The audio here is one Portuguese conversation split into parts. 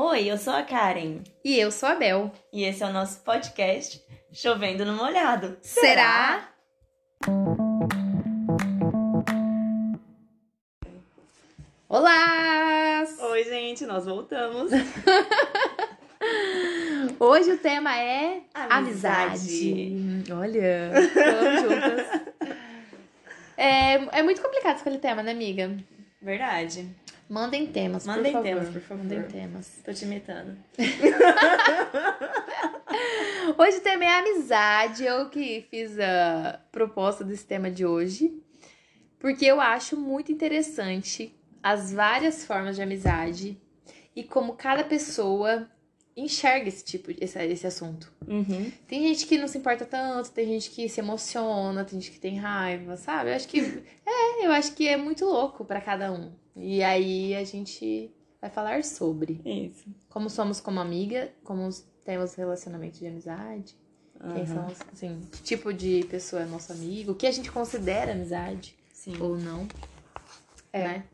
Oi, eu sou a Karen E eu sou a Bel. e esse é o nosso podcast Chovendo no Molhado. Será? Olá! Oi, gente, nós voltamos. Hoje o tema é Amizade. amizade. Olha, estamos juntas. É, é muito complicado escolher tema, né, amiga? Verdade. Mandem temas, Mandem por favor. temas, por favor. Mandem temas. Tô te imitando. Hoje o tema é amizade. Eu que fiz a proposta desse tema de hoje. Porque eu acho muito interessante as várias formas de amizade e como cada pessoa enxerga esse tipo esse, esse assunto. Uhum. Tem gente que não se importa tanto, tem gente que se emociona, tem gente que tem raiva, sabe? Eu acho que é, eu acho que é muito louco pra cada um. E aí a gente vai falar sobre Isso. como somos como amiga, como temos relacionamento de amizade, quem Aham. são, assim, que tipo de pessoa é nosso amigo, o que a gente considera amizade Sim. ou não. É. Né?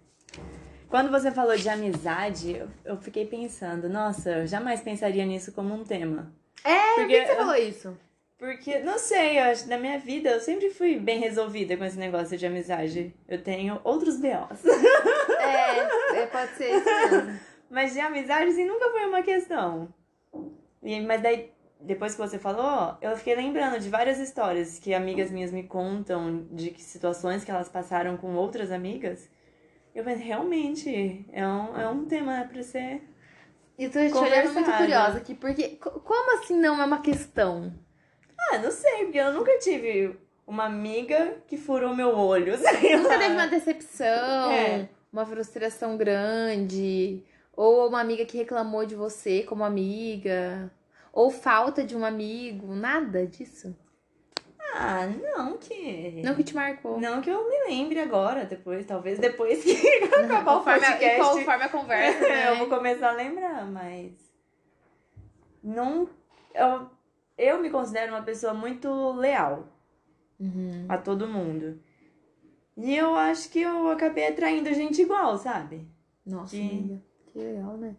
Quando você falou de amizade, eu, fiquei pensando, nossa, eu jamais pensaria nisso como um tema. É, Porque por que você eu- falou isso? Porque, não sei, eu acho, na minha vida eu sempre fui bem resolvida com esse negócio de amizade. Eu tenho outros B.O.s. É, é, pode ser isso mesmo. Mas de amizade, assim, nunca foi uma questão. E, mas daí, depois que você falou, eu fiquei lembrando de várias histórias que amigas minhas me contam, de situações que elas passaram com outras amigas. Eu pensei, realmente, é um, é um tema pra ser. E tô te olhando muito curiosa aqui, porque co- como assim não é uma questão? Ah, não sei, porque eu nunca tive uma amiga que furou meu olho. sei Nunca lá. teve uma decepção, É. uma frustração grande, ou uma amiga que reclamou de você como amiga, ou falta de um amigo, nada disso? Ah, não que. Não que te marcou. Não que eu me lembre agora, depois, talvez depois que acabar o Conforme a- podcast. Conforme a conversa, né? eu vou começar a lembrar, mas. Não. Eu, eu me considero uma pessoa muito leal Uhum. a todo mundo. E eu acho que eu acabei atraindo gente igual, sabe? Nossa, Que- amiga, que legal, né?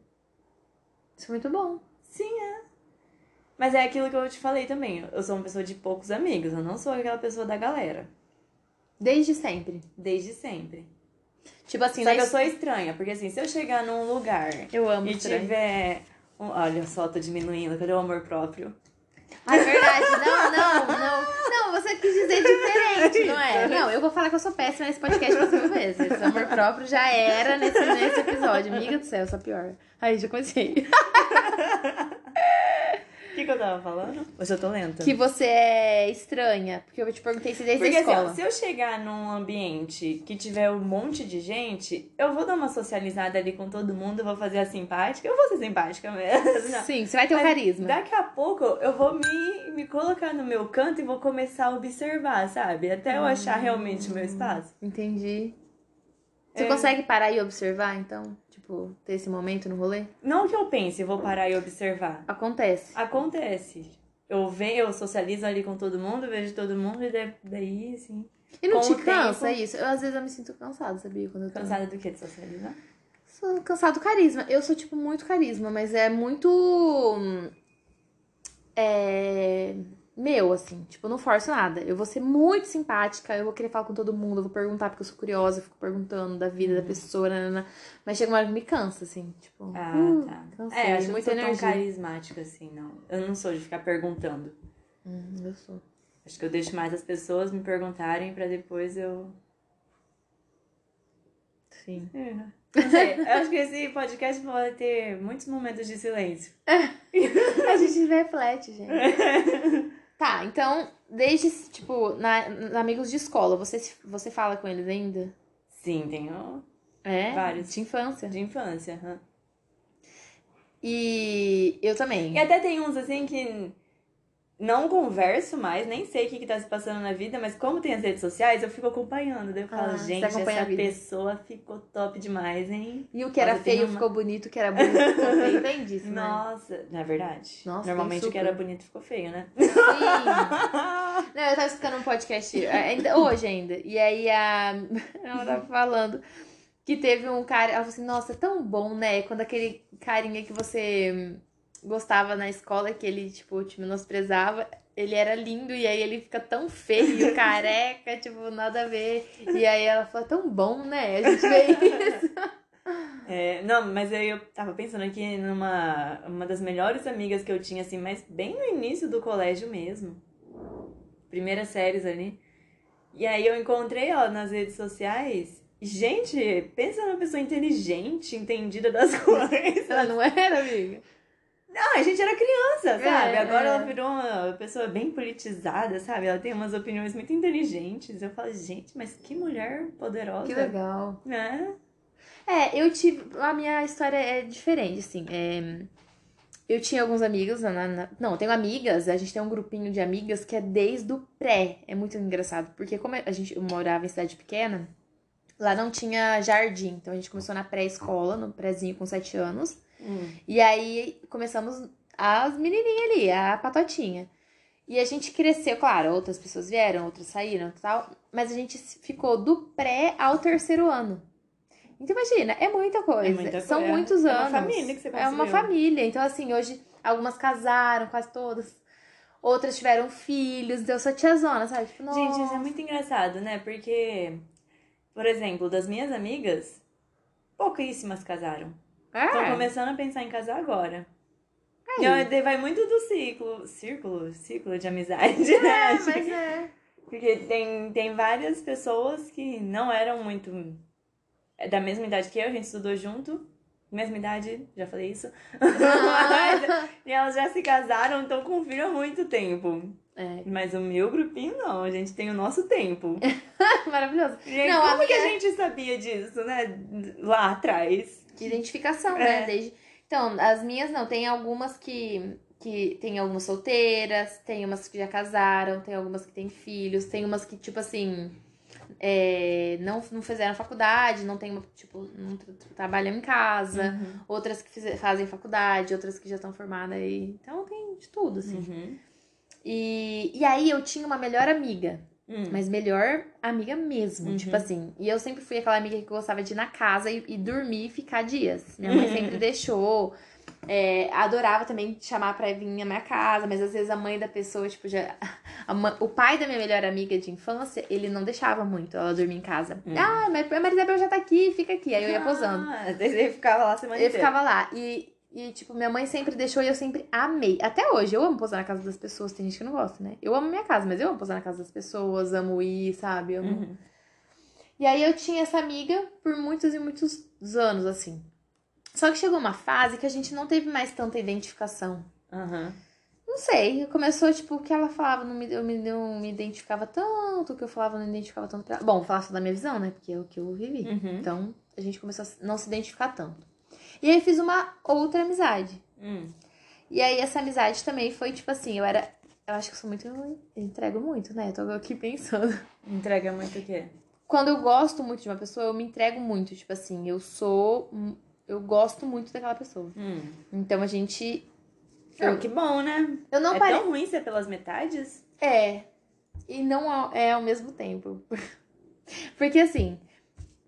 Isso é muito bom. Sim, é. Mas é aquilo que eu te falei também. Eu sou uma pessoa de poucos amigos. Eu não sou aquela pessoa da galera. Desde sempre. Desde sempre. Tipo assim, Só na que eu sou estranha, porque assim, se eu chegar num lugar eu amo e estranho. tiver. um- Olha só, tô diminuindo, cadê o amor próprio? Ah, é verdade. Não, não, não. Não, você quis dizer diferente, não é? Não, eu vou falar que eu sou péssima nesse podcast umas mil vezes. Esse amor próprio já era nesse, nesse episódio. Amiga do céu, eu sou pior. Aí, já comecei. O que, que eu tava falando? Hoje eu tô lenta. Que você é estranha. Porque eu te perguntei se desde Porque a assim, ó, escola. se eu chegar num ambiente que tiver um monte de gente, eu vou dar uma socializada ali com todo mundo, vou fazer a simpática, eu vou ser simpática mesmo. não. Sim, você vai ter Mas carisma. Daqui a pouco eu vou me, me colocar no meu canto e vou começar a observar, sabe? Até eu achar realmente o meu espaço. Entendi. Você É. consegue parar e observar, então? Tipo, ter esse momento no rolê? Não que eu pense, vou parar e observar. Acontece. Acontece. Eu venho, eu socializo ali com todo mundo, vejo todo mundo e daí, assim. E não te cansa tempo- isso? Eu, às vezes eu me sinto cansada, sabia? Quando eu tô... Cansada do que de socializar? Sou cansado do carisma. Eu sou, tipo, muito carisma, mas é muito. hum, É. Meu, assim. Tipo, não forço nada. Eu vou ser muito simpática, eu vou querer falar com todo mundo, eu vou perguntar porque eu sou curiosa, eu fico perguntando da vida da pessoa, nanana. mas chega uma hora que me cansa, assim. Tipo, Ah, uh, tá. cansei, É, acho muita sou tão energia. carismática assim, não. Eu não sou de ficar perguntando. Hum, eu sou. Acho que eu deixo mais as pessoas me perguntarem pra depois eu. Sim. É. Sei, eu acho que esse podcast vai ter muitos momentos de silêncio. A gente reflete, gente. Tá, então, desde, tipo, na, na amigos de escola, você, você fala com eles ainda? Sim, tenho É? Vários. De infância. de infância. aham. E eu também. E até tem uns assim que não converso mais, nem sei o que, que tá se passando na vida, mas como tem as redes sociais, eu fico acompanhando. Daí eu falo, Ah, você gente, essa pessoa ficou top demais, hein? E o que era Nossa, feio uma- ficou bonito, o que era bonito ficou feio. Tem disso, né? Nossa, não é verdade? Nossa, Normalmente o que era bonito ficou feio, né? Sim. Não, eu tava escutando um podcast ainda, hoje ainda. E aí a. Ela tava falando que teve um cara. Ela falou assim: Nossa, é tão bom, né? Quando aquele carinha que você gostava na escola, que ele, tipo, te menosprezava, ele era lindo e aí ele fica tão feio, careca, tipo, nada a ver. E aí ela falou: Tão bom, né? A gente vê isso. É, não, mas aí eu tava pensando aqui numa uma das melhores amigas que eu tinha, assim, mas bem no início do colégio mesmo. Primeiras séries ali. E aí eu encontrei ela nas redes sociais. Gente, pensa numa pessoa inteligente, entendida das coisas. Ela não era, amiga? Não, a gente era criança, sabe? É, Agora é. ela virou uma pessoa bem politizada, sabe? Ela tem umas opiniões muito inteligentes. Eu falo, gente, mas que mulher poderosa. Que legal. Né? É, eu tive. A minha história é diferente, assim. é, eu tinha alguns amigos. Na, na- não, eu tenho amigas. A gente tem um grupinho de amigas que é desde o pré. É muito engraçado. Porque como a gente eu morava em cidade pequena, lá não tinha jardim. Então a gente começou na pré-escola, no prézinho com sete anos. Hum. E aí começamos as menininhas ali, a patotinha. E a gente cresceu, claro, outras pessoas vieram, outras saíram e tal, mas a gente ficou do pré ao terceiro ano. Então imagina, é muita coisa. É muita São coisa. muitos É uma anos. família que você É uma família. Então, assim, hoje algumas casaram, quase todas. Outras tiveram filhos, deu sua tiazona, sabe? Tipo. Gente, isso é muito engraçado, né? Porque, por exemplo, das minhas amigas, pouquíssimas casaram. Estão É. começando a pensar em casar agora. Aí. E daí vai muito do ciclo, círculo, ciclo de amizade, né? É, Acho mas é. Porque tem, tem várias pessoas que não eram muito é da mesma idade que eu, a gente estudou junto. Mesma idade, já falei isso. Mas- e elas já se casaram, estão com filho há muito tempo. É. Mas o meu grupinho não, a gente tem o nosso tempo. Maravilhoso. Gente, Não, como que a gente sabia disso, né? Lá atrás. De identificação, É. né? Desde... Então, as minhas não, tem algumas que, que tem algumas solteiras, tem umas que já casaram, tem algumas que têm filhos, tem umas que, tipo assim, é, não, não fizeram faculdade, não tem uma, tipo, não tra- tra- trabalham em casa, Uhum. outras que fize- fazem faculdade, outras que já estão formadas aí. Então tem de tudo, assim. Uhum. E, e aí eu tinha uma melhor amiga. Hum. Mas melhor amiga mesmo, Uhum. tipo assim. E eu sempre fui aquela amiga que gostava de ir na casa e, e dormir e ficar dias. Minha mãe sempre deixou. É, adorava também chamar pra vir na minha casa, mas às vezes a mãe da pessoa, tipo, já. a mãe- o pai da minha melhor amiga de infância, ele não deixava muito ela dormir em casa. Hum. Ah, mas a Maria Isabel já tá aqui, fica aqui. Aí eu ia posando. Ah, você ficava lá a semana Eu inteira. ficava lá. E, e, tipo, minha mãe sempre deixou e eu sempre amei. Até hoje, eu amo posar na casa das pessoas. Tem gente que não gosta, né? Eu amo minha casa, mas eu amo posar na casa das pessoas, amo ir, sabe? Amo... Uhum. E aí eu tinha essa amiga por muitos e muitos anos, assim. Só que chegou uma fase que a gente não teve mais tanta identificação. Aham. Não sei, começou, tipo, o que ela falava, não me, eu me, não me identificava tanto, o que eu falava não identificava tanto pra ela. Bom, falar só da minha visão, né? Porque é o que eu vivi. Uhum. Então, a gente começou a não se identificar tanto. E aí fiz uma outra amizade. Hum. E aí essa amizade também foi, tipo assim, eu era... Eu acho que eu sou muito... Eu entrego muito, né? Tô aqui pensando. Entrega muito o quê? Quando eu gosto muito de uma pessoa, eu me entrego muito. Tipo assim, eu sou... Eu gosto muito daquela pessoa. Hum. Então a gente... Oh, que bom, né? Eu não é parei... tão ruim ser pelas metades? É. E não é ao mesmo tempo. Porque assim,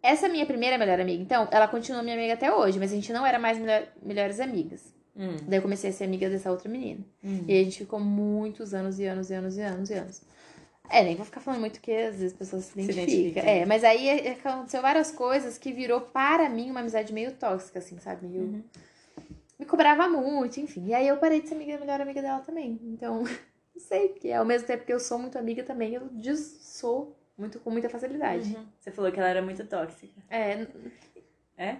essa minha primeira melhor amiga, então, ela continua minha amiga até hoje, mas a gente não era mais melhor- melhores amigas. Hum. Daí eu comecei a ser amiga dessa outra menina. Hum. E a gente ficou muitos anos e anos e anos e anos e anos. É, nem vou ficar falando muito que às vezes as pessoas se Se identificam. identificam. É, mas aí é- aconteceu várias coisas que virou para mim uma amizade meio tóxica, assim, sabe? Meio... Uhum. Me cobrava muito, enfim. E aí eu parei de ser amiga, melhor amiga dela também. Então, não sei, porque ao mesmo tempo que eu sou muito amiga também, eu sou muito com muita facilidade. Uhum. Você falou que ela era muito tóxica. É. É?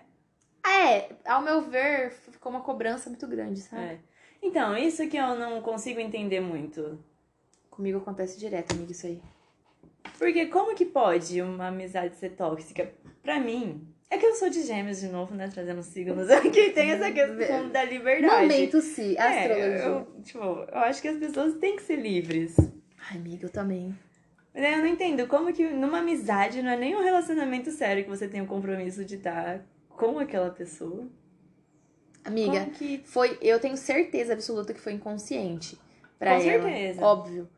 É, ao meu ver, ficou uma cobrança muito grande, sabe? É. Então, isso que eu não consigo entender muito. Comigo acontece direto, amiga, isso aí. Porque como que pode uma amizade ser tóxica? Pra mim, é que eu sou de gêmeos de novo, né? Trazendo signos aqui. Tem essa questão da liberdade. Momento sim, É, astrologia. eu, tipo, eu acho que as pessoas têm que ser livres. Ai, amiga, eu também. Aí eu não entendo como que numa amizade não é nem um relacionamento sério que você tem o compromisso de estar com aquela pessoa. Amiga, que. foi, eu tenho certeza absoluta que foi inconsciente Com ela. certeza. Óbvio.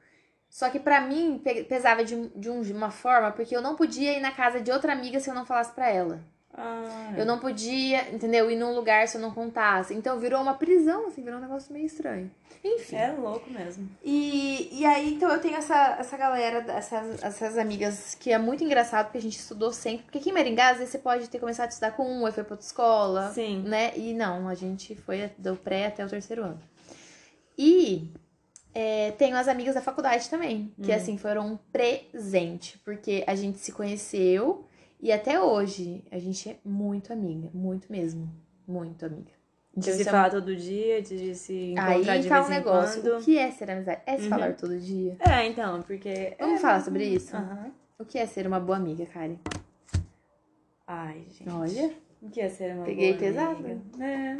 Só que pra mim pe- pesava de, um- de um- de uma forma porque eu não podia ir na casa de outra amiga se eu não falasse pra ela. Ah, Eu não podia, entendeu? Ir num lugar se eu não contasse. Então virou uma prisão, assim, virou um negócio meio estranho. Enfim. É louco mesmo. E, e aí, então, eu tenho essa, essa galera, essas, essas amigas, que é muito engraçado, porque a gente estudou sempre. Porque aqui em Maringá, às vezes, você pode ter começado a estudar com um, aí foi pra outra escola, Sim. né? E não, a gente foi do pré até o terceiro ano. E é, tenho as amigas da faculdade também, que, Hum. assim, foram um presente. Porque a gente se conheceu e até hoje a gente é muito amiga, muito mesmo. Muito amiga. De Então, se é falar todo dia, de se encontrar Aí de tá vez um em negócio. quando. O que é ser amizade? É se Uhum. falar todo dia. É, então, porque. Vamos é... falar sobre isso? Aham. O que é ser uma boa amiga, Karen? Ai, gente. Olha. O que é ser uma Peguei boa pesado. amiga? É.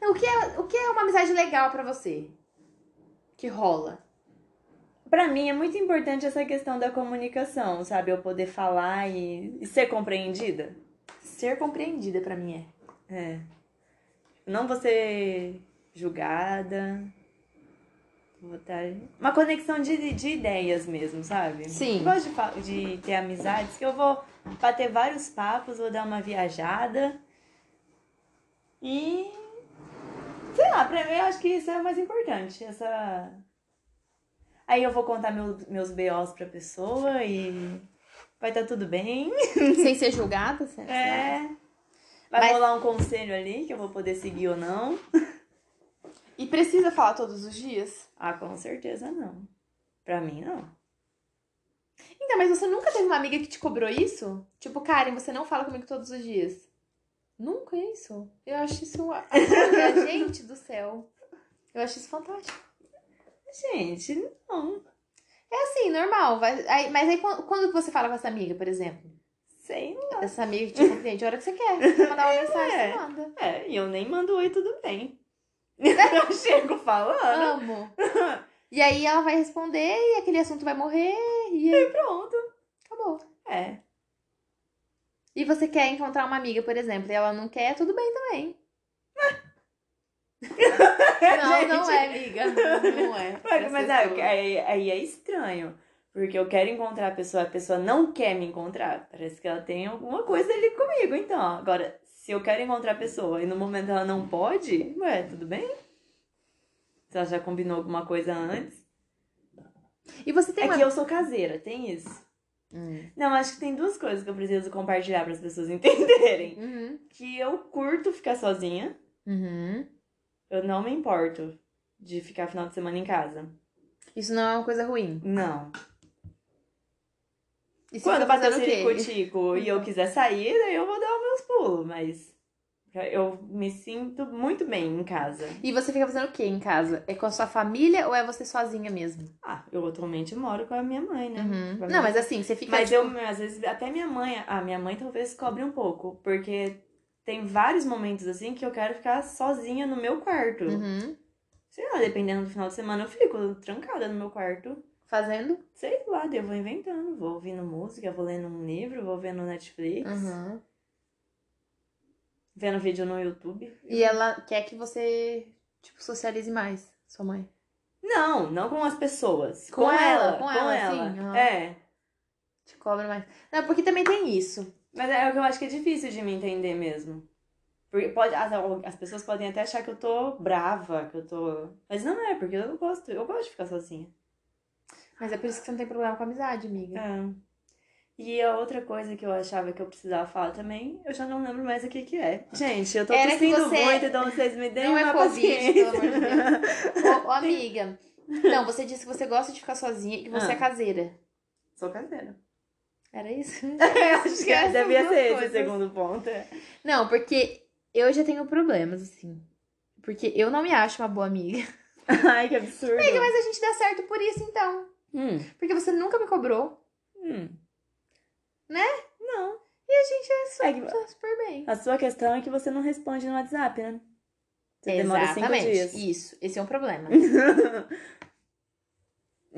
Não, o, que é, o que é uma amizade legal pra você? Que rola? Pra mim é muito importante essa questão da comunicação, sabe? Eu poder falar e, e ser compreendida. Ser compreendida pra mim é. É. Não você julgada. Botar... Uma conexão de, de ideias mesmo, sabe? Sim. Eu gosto de, de ter amizades que eu vou bater vários papos, vou dar uma viajada. E. Sei lá, pra mim eu acho que isso é o mais importante. Essa. Aí eu vou contar meu, meus BOs pra pessoa e vai estar tudo bem. Sem ser julgada, certo? É. Vai Mas- rolar um conselho ali que eu vou poder seguir ou não. E precisa falar todos os dias? Ah, com certeza não. Pra mim, não. Então, mas você nunca teve uma amiga que te cobrou isso? Tipo, Karen, você não fala comigo todos os dias. Nunca é isso? Eu acho isso. Gente do céu. Eu acho isso fantástico. Gente, não. É assim, normal. Vai, aí- mas aí quando, quando você fala com essa amiga, por exemplo? Sei lá. Essa amiga que te compreende a hora que você quer. Você quer mandar uma mensagem, É. você manda. É, e eu nem mando oi, tudo bem. eu chego falando. Amo. E aí ela vai responder e aquele assunto vai morrer e aí Pronto. acabou. É. E você quer encontrar uma amiga, por exemplo, e ela não quer, tudo bem também. Não, não Gente. é, amiga. Não é. Mas, mas é, aí, aí é estranho. Porque eu quero encontrar a pessoa, a pessoa não quer me encontrar. Parece que ela tem alguma coisa ali comigo, então. Agora, se eu quero encontrar a pessoa e no momento ela não pode, ué, tudo bem? Se ela já combinou alguma coisa antes. E você tem É uma. que eu sou caseira, tem isso. Hum. Não, acho que tem duas coisas que eu preciso compartilhar para as pessoas entenderem. Uhum. Que eu curto ficar sozinha. Uhum. Eu não me importo de ficar final de semana em casa. Isso não é uma coisa ruim. Não. E Quando fica bater o fazendo o quê? ciricutico e eu quiser sair, daí eu vou dar os meus pulos, mas eu me sinto muito bem em casa. E você fica fazendo o quê em casa? É com a sua família ou é você sozinha mesmo? Ah, eu atualmente moro com a minha mãe, né? Minha- Não, mas assim, você fica. Mas tipo, eu, às vezes, até minha mãe, a minha mãe talvez cobre um pouco, porque tem vários momentos assim que eu quero ficar sozinha no meu quarto. Uhum. Sei lá, dependendo do final de semana, eu fico trancada no meu quarto. Fazendo? Sei lá, eu vou inventando, vou ouvindo música, vou lendo um livro, vou vendo Netflix, Uhum. vendo vídeo no YouTube. E ela quer que você, tipo, socialize mais, sua mãe. Não, não com as pessoas. Com Com, ela, ela, com ela, ela. sim, aham. É. Te cobra mais. Não, porque também tem isso. Mas é o que eu acho que é difícil de me entender mesmo. Porque pode, as, as pessoas podem até achar que eu tô brava, que eu tô. Mas não é, porque eu gosto, eu gosto de ficar sozinha. Mas é por isso que você não tem problema com amizade, amiga. É. E a outra coisa que eu achava que eu precisava falar também, eu já não lembro mais o que que é. Gente, eu tô Era tossindo você- muito, então vocês me deem Não é uma Covid, paciência. pelo amor de Deus. Ô, ô, amiga. Não, você disse que você gosta de ficar sozinha e que você Ah. é caseira. Sou caseira. Era isso? Acho que essas devia ser esse o coisas. segundo ponto. Não, porque eu já tenho problemas, assim. Porque eu não me acho uma boa amiga. Ai, que absurdo. Amiga, mas a gente dá certo por isso, então. Hum, Porque você nunca me cobrou. hum. Né? Não. E a gente é É que super bem. a sua questão é que você não responde no WhatsApp, né? Você demora cinco Exatamente. Isso. Esse é um problema.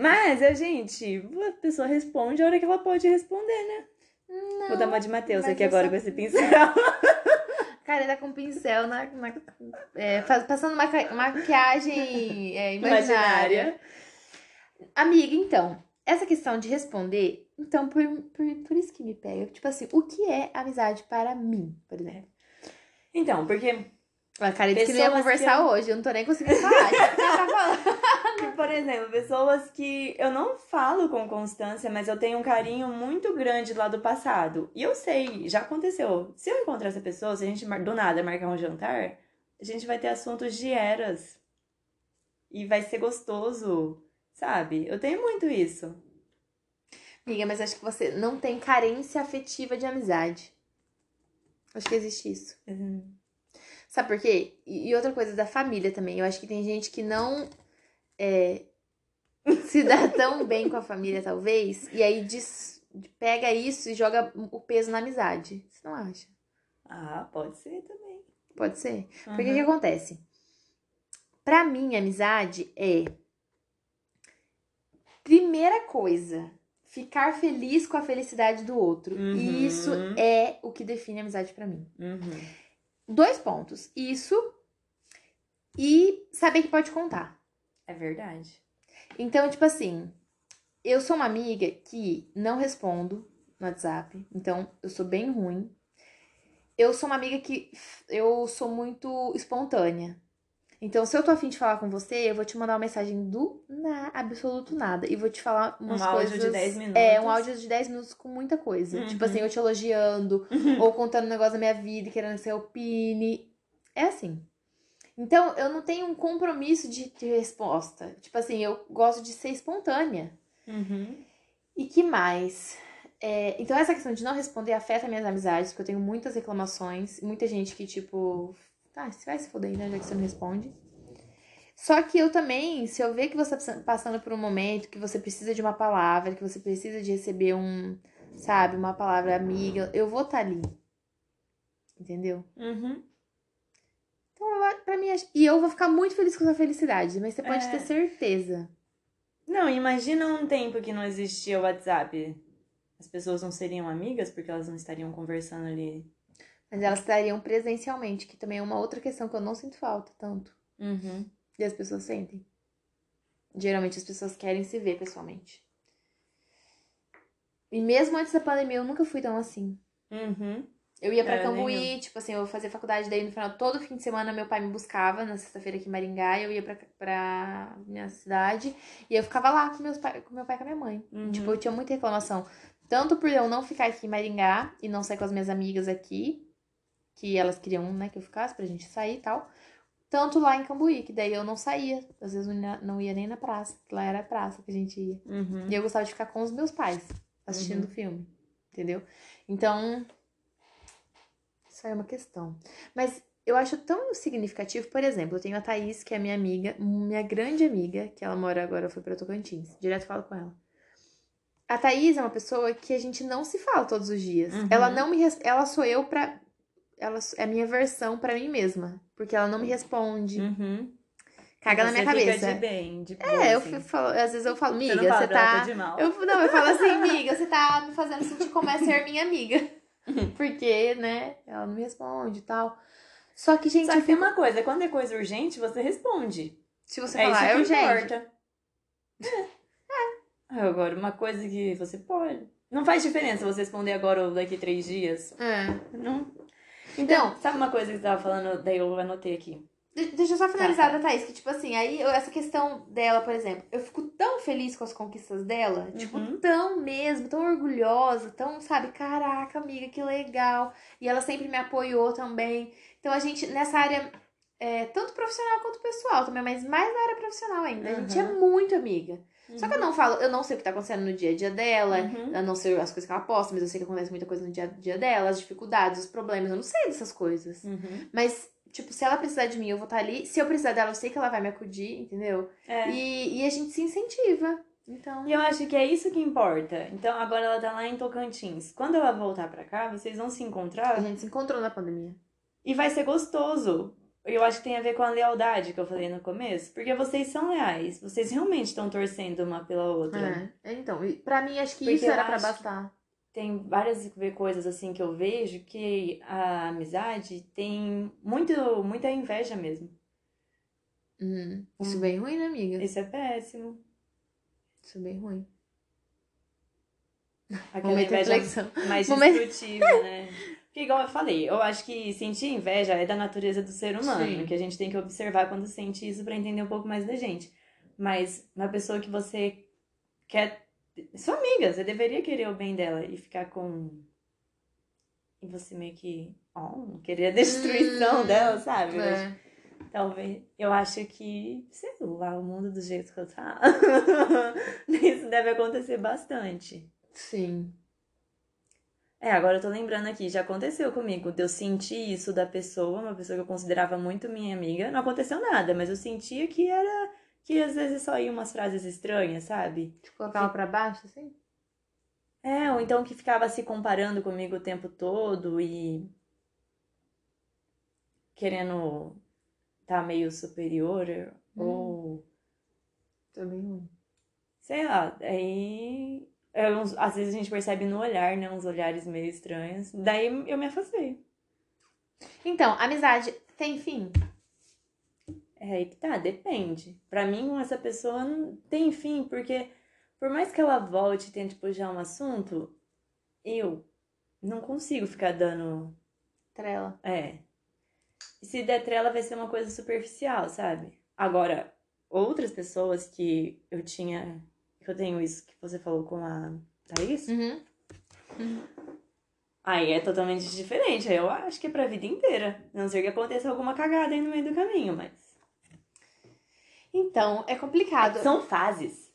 Mas, a gente, a pessoa responde a hora que ela pode responder, né? Não, Vou dar uma de Matheus aqui agora só- com esse pincel. Cara, ele tá com pincel na. na- é, passando maqui- maquiagem é, imaginária. Amiga, então. essa questão de responder, então, por, por, por isso que me pega. Tipo assim, o que é amizade para mim, por exemplo? Então, porque A cara disse que não ia que conversar eu- hoje, eu não tô nem conseguindo falar. Tá falando. Por exemplo, pessoas que eu não falo com constância, mas eu tenho um carinho muito grande lá do passado. E eu sei, já aconteceu. Se eu encontrar essa pessoa, se a gente do nada marcar um jantar, a gente vai ter assuntos de eras. E vai ser gostoso, sabe? Eu tenho muito isso. Amiga, mas acho que você não tem carência afetiva de amizade. Acho que existe isso. Uhum. Sabe por quê? E outra coisa da família também. Eu acho que tem gente que não é, se dá tão bem com a família, talvez, e aí diz- pega isso e joga o peso na amizade. Você não acha? Ah, pode ser também. Pode ser? Porque o que Uhum. acontece? Pra mim, amizade é. Primeira coisa, ficar feliz com a felicidade do outro. Uhum. E isso é o que define amizade pra mim. Uhum. Dois pontos. Isso e saber que pode contar. É verdade. Então, tipo assim, eu sou uma amiga que não respondo no WhatsApp. Então, eu sou bem ruim. Eu sou uma amiga que eu sou muito espontânea. Então, se eu tô afim de falar com você, eu vou te mandar uma mensagem do na, absoluto nada. E vou te falar umas Um áudio coisas. de 10 minutos. É, um áudio de 10 minutos com muita coisa. Uhum. Tipo assim, eu te elogiando, ou contando um negócio da minha vida, e querendo que você opine. É assim. Então, eu não tenho um compromisso de, de resposta. Tipo assim, eu gosto de ser espontânea. Uhum. E que mais? É, então, essa questão de não responder afeta minhas amizades, porque eu tenho muitas reclamações. Muita gente que, tipo, tá, você vai se foder né, já que você não responde. Só que eu também, se eu ver que você tá passando por um momento que você precisa de uma palavra, que você precisa de receber um, sabe, uma palavra amiga, eu vou estar ali. Entendeu? Uhum. Então, pra mim, e eu vou ficar muito feliz com a sua felicidade, mas você pode É. ter certeza. Não, imagina um tempo que não existia o WhatsApp. As pessoas não seriam amigas porque elas não estariam conversando ali. Mas elas estariam presencialmente, que também é uma outra questão que eu não sinto falta tanto. Uhum. E as pessoas sentem. Geralmente as pessoas querem se ver pessoalmente. E mesmo antes da pandemia, eu nunca fui tão assim. Uhum. Eu ia pra É, Cambuí, nem tipo assim, eu fazia faculdade, daí no final, todo fim de semana, meu pai me buscava na sexta-feira aqui em Maringá, e eu ia pra, pra minha cidade, e eu ficava lá com, meus pai, com meu pai e com a minha mãe. Uhum. Tipo, eu tinha muita reclamação. Tanto por eu não ficar aqui em Maringá e não sair com as minhas amigas aqui, que elas queriam, né, que eu ficasse pra gente sair e tal. Tanto lá em Cambuí, que daí eu não saía. Às vezes eu não- ia nem na praça, que lá era a praça que a gente ia. Uhum. E eu gostava de ficar com os meus pais, assistindo o filme, entendeu? Então, isso aí é uma questão. Mas eu acho tão significativo, por exemplo, eu tenho a Thaís, que é minha amiga, minha grande amiga, que ela mora agora, foi pra Tocantins. Direto falo com ela. A Thaís é uma pessoa que a gente não se fala todos os dias. Uhum. Ela não me ela sou eu pra ela é a minha versão pra mim mesma, porque ela não me responde. Uhum. Caga na minha fica cabeça. de bem, de boa, É, eu assim. falo, às vezes eu falo, miga, você tá eu, não, eu falo assim, amiga, você tá me fazendo sentir como é ser minha amiga. Porque, né, ela não me responde e tal. Só que, gente, Só que tem fico- uma coisa, quando é coisa urgente, você responde. se você é falar, é isso que urgente. importa. É. Agora, uma coisa que você pode. Não faz diferença você responder agora ou daqui três dias. É. Não. Então, sabe uma coisa que você tava falando, daí eu anotei aqui. De- Deixa eu só finalizar Tá. da Thaís, que, tipo assim, aí eu- essa questão dela, por exemplo, eu fico tão feliz com as conquistas dela, tipo, Uhum. tão mesmo, tão orgulhosa, tão, sabe, caraca, amiga, que legal. E ela sempre me apoiou também. Então a gente, nessa área, é, tanto profissional quanto pessoal também, mas mais na área profissional ainda, a gente é Uhum. muito amiga. Só que eu não falo, eu não sei o que tá acontecendo no dia a dia dela, Uhum. eu não sei as coisas que ela posta, mas eu sei que acontece muita coisa no dia a dia dela, as dificuldades, os problemas, eu não sei dessas coisas. Uhum. Mas, tipo, se ela precisar de mim, eu vou estar ali. Se eu precisar dela, eu sei que ela vai me acudir, entendeu? É. E, e a gente se incentiva. Então. E eu acho que é isso que importa. Então, agora ela tá lá em Tocantins. Quando ela voltar pra cá, vocês vão se A encontrar gente se encontrou na pandemia. e vai ser gostoso. Eu acho que tem a ver com a lealdade que eu falei no começo. Porque vocês são leais. Vocês realmente estão torcendo uma pela outra. É. Então, pra mim, acho que Porque isso era pra bastar. Tem várias coisas assim que eu vejo que a amizade tem muito, muita inveja mesmo. Uhum. Isso Hum. é bem ruim, né, amiga? Isso é péssimo. Isso é bem ruim. Aquela Momento inveja reflexão. mais Momento- destrutiva, né? Porque, igual eu falei, eu acho que sentir inveja é da natureza do ser humano, Sim. que a gente tem que observar quando sente isso pra entender um pouco mais da gente. Mas uma pessoa que você quer. Sua amiga, você deveria querer o bem dela e ficar com. E você meio que. Oh, querer a destruição Hum, dela, sabe? É. Talvez. Eu acho que. Sei lá, o mundo do jeito que eu tá. isso deve acontecer bastante. Sim. É, agora eu tô lembrando aqui, já aconteceu comigo, de eu sentir isso da pessoa, uma pessoa que eu considerava muito minha amiga. Não aconteceu nada, mas eu sentia que era. Que às vezes só iam umas frases estranhas, sabe? Te colocava pra baixo, assim? É, ou então que ficava se comparando comigo o tempo todo e. querendo tá meio superior, ou. Também ruim. Sei lá, aí. é uns- às vezes a gente percebe no olhar, né? Uns olhares meio estranhos. Daí eu me afastei. Então, amizade tem fim? É aí que tá, depende. Pra mim, essa pessoa não tem fim, porque por mais que ela volte e tente puxar um assunto, eu não consigo ficar dando. Trela. É. E se der trela, vai ser uma coisa superficial, sabe? Agora, outras pessoas que eu tinha. que eu tenho isso que você falou com a Thaís, Uhum. aí é totalmente diferente. Eu acho que é pra vida inteira. A não ser que aconteça alguma cagada aí no meio do caminho, mas. Então, é complicado. São fases.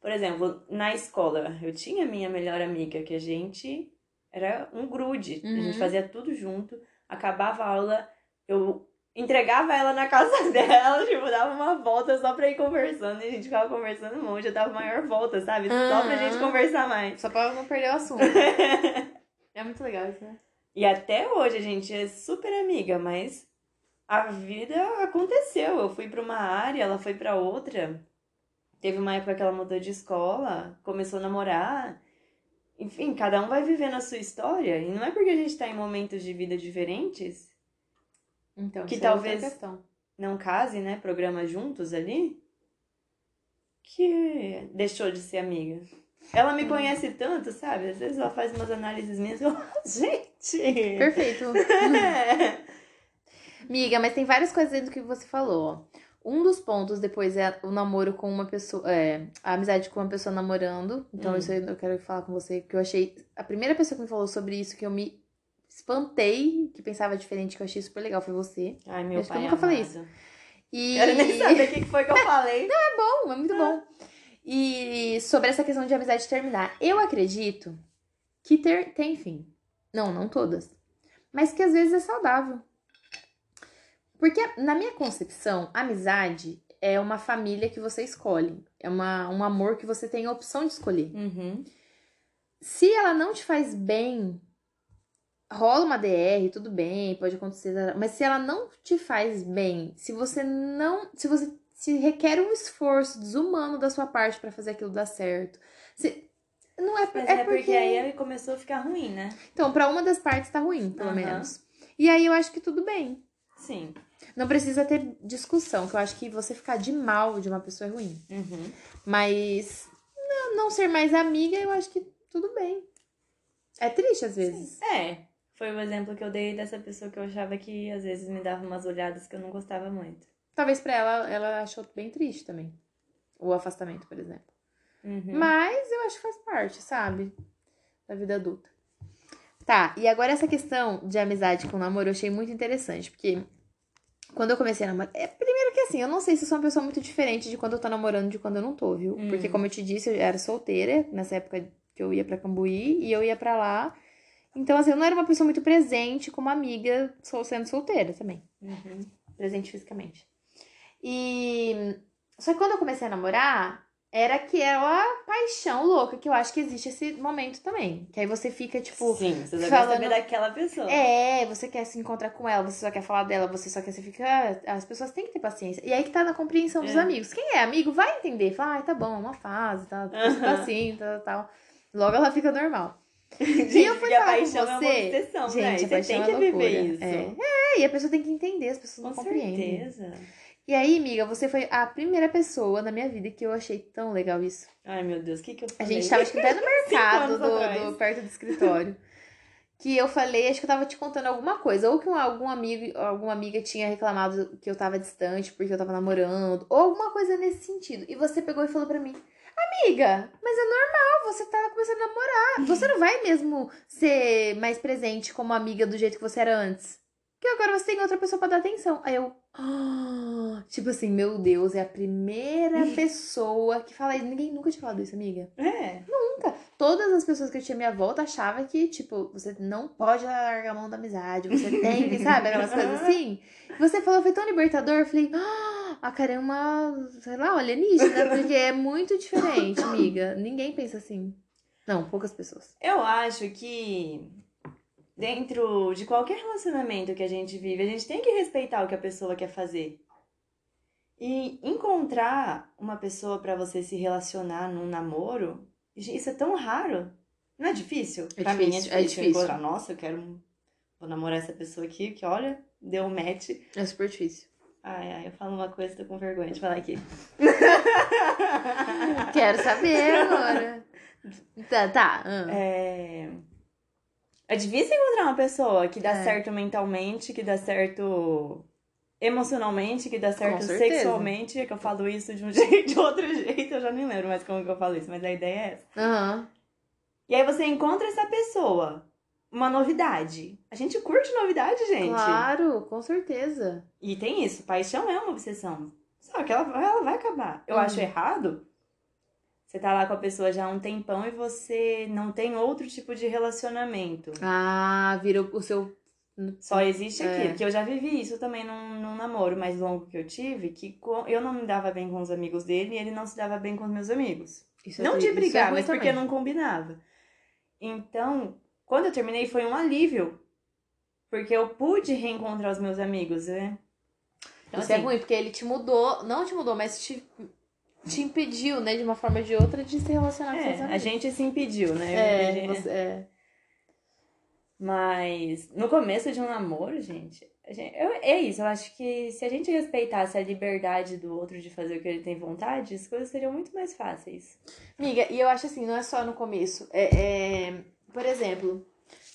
Por exemplo, na escola, eu tinha minha melhor amiga, que a gente era um grude. A Uhum. gente fazia tudo junto. Acabava a aula, eu entregava ela na casa dela, tipo, dava uma volta só pra ir conversando. E a gente ficava conversando um monte, eu dava maior volta, sabe? Só pra Uhum. gente conversar mais. Só pra não perder o assunto. é muito legal isso, né? E até hoje a gente é super amiga, mas a vida aconteceu. Eu fui pra uma área, ela foi pra outra. Teve uma época que ela mudou de escola, começou a namorar. Enfim, cada um vai vivendo a sua história. E não é porque a gente tá em momentos de vida diferentes, Então, Que é talvez- não case, né? Programa juntos ali, que deixou de ser amiga. Ela me conhece tanto, sabe? Às vezes ela faz umas análises minhas e eu, gente! Perfeito. Miga, mas tem várias coisas dentro do que você falou. Um dos pontos depois é o namoro com uma pessoa. É, a amizade com uma pessoa namorando. Então, Hum. isso eu quero falar com você, porque eu achei. A primeira pessoa que me falou sobre isso, que eu me espantei, que pensava diferente, que eu achei super legal, foi você. Ai, meu Acho que eu pai nunca falei amado. E. Quero nem saber o que foi que eu falei. bom, é muito bom. E sobre essa questão de amizade terminar, eu acredito que ter, tem fim. Não, não todas. Mas que às vezes é saudável. Porque, na minha concepção, amizade é uma família que você escolhe. É uma, um amor que você tem a opção de escolher. Uhum. Se ela não te faz bem, rola uma DR, tudo bem, pode acontecer, mas se ela não te faz bem, se você não, se você se requer um esforço desumano da sua parte pra fazer aquilo dar certo, se, não é, Mas é, é, porque... porque aí começou a ficar ruim, né? então pra uma das partes tá ruim, pelo Aham. menos. E aí eu acho que tudo bem. Sim. Não precisa ter discussão, que eu acho que você ficar de mal de uma pessoa é ruim. Uhum. Mas não, não ser mais amiga, eu acho que tudo bem. É triste às vezes. É. Foi o exemplo que eu dei dessa pessoa que eu achava que às vezes me dava umas olhadas que eu não gostava muito. Talvez pra ela, ela achou bem triste também. O afastamento, por exemplo. Uhum. Mas eu acho que faz parte, sabe? Da vida adulta. Tá, e agora essa questão de amizade com namoro eu achei muito interessante, porque quando eu comecei a namorar. É, primeiro que assim, eu não sei se eu sou uma pessoa muito diferente de quando eu tô namorando de quando eu não tô, viu? Hum. Porque, como eu te disse, eu era solteira nessa época que eu ia pra Cambuí e eu ia pra lá. Então, assim, eu não era uma pessoa muito presente como amiga, sou sendo solteira também. Uhum. presente fisicamente. E só que quando eu comecei a namorar, era aquela paixão louca que eu acho que existe esse momento também. Que aí você fica, tipo, Sim, você falando- saber daquela pessoa. é, você quer se encontrar com ela, você só quer falar dela, você só quer se ficar. As pessoas têm que ter paciência. E aí que tá na compreensão dos É. amigos. Quem é amigo vai entender. Fala, ai, tá bom, é uma fase, tá, tá Aham. assim, tal, tal. Logo ela fica normal. Gente, E eu fui porque a falar com paixão é uma você. obsessão, Gente, né? a Você paixão tem é que loucura. viver isso. É. É, e a pessoa tem que entender, as pessoas Com não compreendem. certeza. E aí, amiga, você foi a primeira pessoa na minha vida que eu achei tão legal isso. Ai, meu Deus, o que que eu A falei? gente tava, acho que até no mercado, do, do- perto do escritório. Que eu falei, acho que eu tava te contando alguma coisa. Ou que um- algum amigo, alguma amiga tinha reclamado que eu tava distante porque eu tava namorando. Ou alguma coisa nesse sentido. E você pegou e falou pra mim, amiga, mas é normal, você tá começando a namorar. Você não vai mesmo ser mais presente como amiga do jeito que você era antes. Porque agora você tem outra pessoa pra dar atenção. Aí eu. "Ah", tipo assim, meu Deus, é a primeira pessoa que fala isso. Ninguém nunca tinha falado isso, amiga. É. Todas as pessoas que eu tinha à minha volta achavam que, tipo, você não pode largar a mão da amizade, você tem que, sabe? Aquelas coisas assim. Você falou, foi tão libertador. Eu falei, ah, a cara é uma, sei lá, uma alienígena, porque é muito diferente, amiga. Ninguém pensa assim. Não, poucas pessoas. Eu acho que dentro de qualquer relacionamento que a gente vive, a gente tem que respeitar o que a pessoa quer fazer. E encontrar uma pessoa pra você se relacionar num namoro, isso é tão raro. Não é difícil? É pra mim é difícil, difícil. é difícil. encontrar, nossa, eu quero vou namorar essa pessoa aqui, que olha, deu um match. É super difícil. Ai, ai, eu falo uma coisa, tô com vergonha de falar aqui. Quero saber agora. Tá, tá. ah. É... é difícil encontrar uma pessoa que dá É. certo mentalmente, que dá certo emocionalmente, que dá certo sexualmente. É que eu falo isso de um jeito, de outro jeito, eu já nem lembro mais como que eu falo isso, mas a ideia é essa. Aham. E aí você encontra essa pessoa, uma novidade. A gente curte novidade, gente. Claro, com certeza. E tem isso, paixão é uma obsessão. Só que ela, ela vai acabar. Eu Uhum. acho errado. Você tá lá com a pessoa já há um tempão e você não tem outro tipo de relacionamento. Ah, vira o seu. Só existe É. aquilo. Que eu já vivi isso também num, num namoro mais longo que eu tive, que eu não me dava bem com os amigos dele e ele não se dava bem com os meus amigos. Isso é não tri- de é brigar, ruim mas porque também. não combinava. Então, quando eu terminei, foi um alívio. Porque eu pude reencontrar os meus amigos, né? Então, Isso é assim, ruim, porque ele te mudou, não te mudou, mas te, te impediu, né, de uma forma ou de outra, de se relacionar com seus É, a amigos. gente se impediu, né? É, você, é. Mas no começo de um namoro, gente, gente- eu- é isso. Eu acho que se a gente respeitasse a liberdade do outro de fazer o que ele tem vontade, as coisas seriam muito mais fáceis. Amiga, e eu acho assim, não é só no começo. É, é, por exemplo,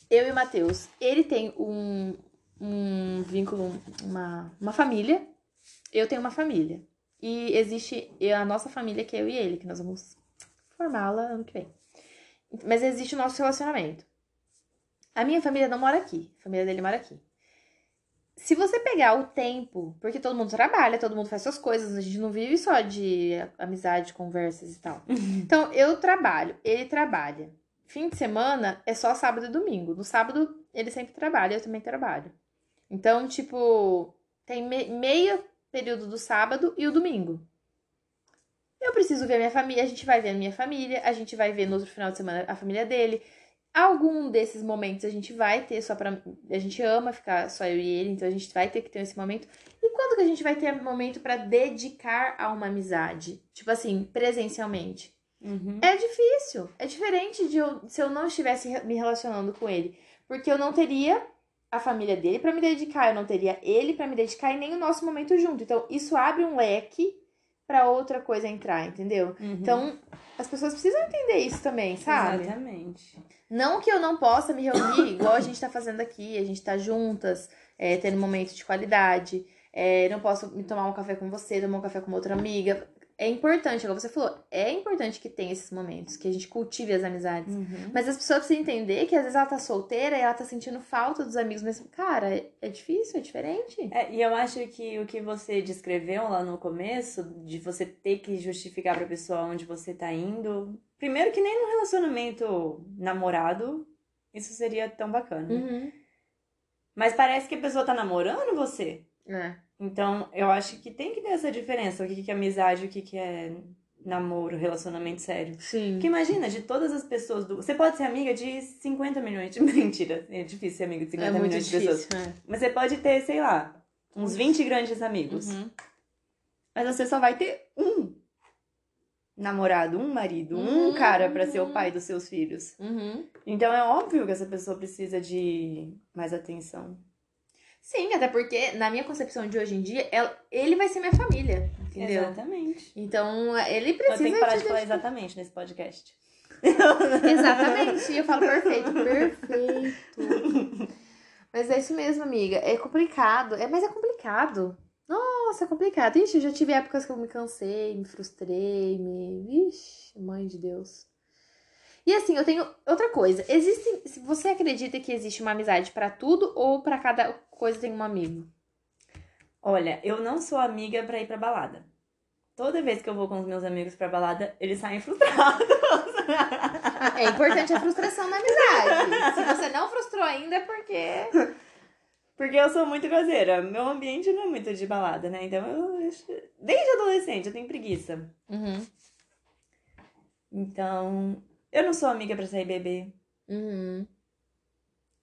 eu e o Matheus, ele tem um, um vínculo, uma, uma família, eu tenho uma família. E existe a nossa família, que é eu e ele, que nós vamos formá-la ano que vem. Mas existe o nosso relacionamento. A minha família não mora aqui, a família dele mora aqui. Se você pegar o tempo, porque todo mundo trabalha, todo mundo faz suas coisas, a gente não vive só de amizade, conversas e tal. Então, eu trabalho, ele trabalha. Fim de semana é só sábado e domingo. No sábado, ele sempre trabalha, eu também trabalho. Então, tipo, tem me- meio período do sábado e o domingo. Eu preciso ver a minha família, a gente vai ver a minha família, a gente vai ver no outro final de semana a família dele. Algum desses momentos a gente vai ter só pra. A gente ama ficar só eu e ele, então a gente vai ter que ter esse momento. E quando que a gente vai ter momento pra dedicar a uma amizade? Tipo assim, presencialmente. Uhum. É difícil. É diferente de eu, se eu não estivesse me relacionando com ele. Porque eu não teria a família dele pra me dedicar, eu não teria ele pra me dedicar e nem o nosso momento junto. Então, isso abre um leque pra outra coisa entrar, entendeu? Uhum. Então, as pessoas precisam entender isso também, sabe? Exatamente. Não que eu não possa me reunir, igual a gente tá fazendo aqui, a gente tá juntas, é, tendo momentos de qualidade. É, não posso me tomar um café com você, tomar um café com outra amiga. É importante, igual você falou, é importante que tenha esses momentos, que a gente cultive as amizades. Uhum. Mas as pessoas precisam entender que às vezes ela tá solteira e ela tá sentindo falta dos amigos, mas, cara, é, difícil, é diferente. É, e eu acho que o que você descreveu lá no começo, de você ter que justificar pra pessoa onde você tá indo. Primeiro que nem num relacionamento namorado, isso seria tão bacana. Uhum. Mas parece que a pessoa tá namorando você. É. Então, eu acho que tem que ter essa diferença. O que que é amizade, o que que é namoro, relacionamento sério. Sim. Porque imagina, de todas as pessoas do... Você pode ser amiga de 50 milhões de... Mentira, é difícil ser amiga de 50 É milhões de pessoas. difícil. é. Mas você pode ter, sei lá, uns 20 grandes amigos. Uhum. Mas você só vai ter um namorado, um marido, um Uhum. cara pra ser o pai dos seus filhos. Uhum. Então é óbvio que essa pessoa precisa de mais atenção. Sim, até porque na minha concepção de hoje em dia, ela- ele vai ser minha família, entendeu? Exatamente. Então, ele precisa tenho que parar te de falar exatamente nesse podcast. Exatamente, e eu falo perfeito, perfeito. Mas é isso mesmo, amiga. É complicado, é, mas é complicado. Nossa, é complicado. Ixi, eu já tive épocas que eu me cansei, me frustrei, me. Ixi, mãe de Deus. E assim, eu tenho outra coisa. Existem. Você acredita que existe uma amizade pra tudo ou pra cada coisa tem um amigo? Olha, eu não sou amiga pra ir pra balada. Toda vez que eu vou com os meus amigos pra balada, eles saem frustrados. É importante a frustração na amizade. Se você não frustrou ainda, é porque. Porque eu sou muito caseira. Meu ambiente não é muito de balada, né? Então eu. Desde adolescente eu tenho preguiça. Uhum. Então. Eu não sou amiga pra sair beber. Uhum.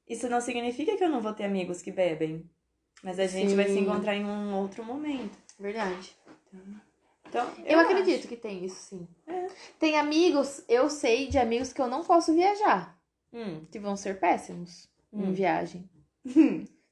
Isso não significa que eu não vou ter amigos que bebem. Mas a gente vai se Sim. encontrar em um outro momento. Verdade. Então, Eu, acho. acredito que tem isso, sim. É. Tem amigos, eu sei de amigos que eu não posso viajar, Hum. que vão ser péssimos em Hum. viagem.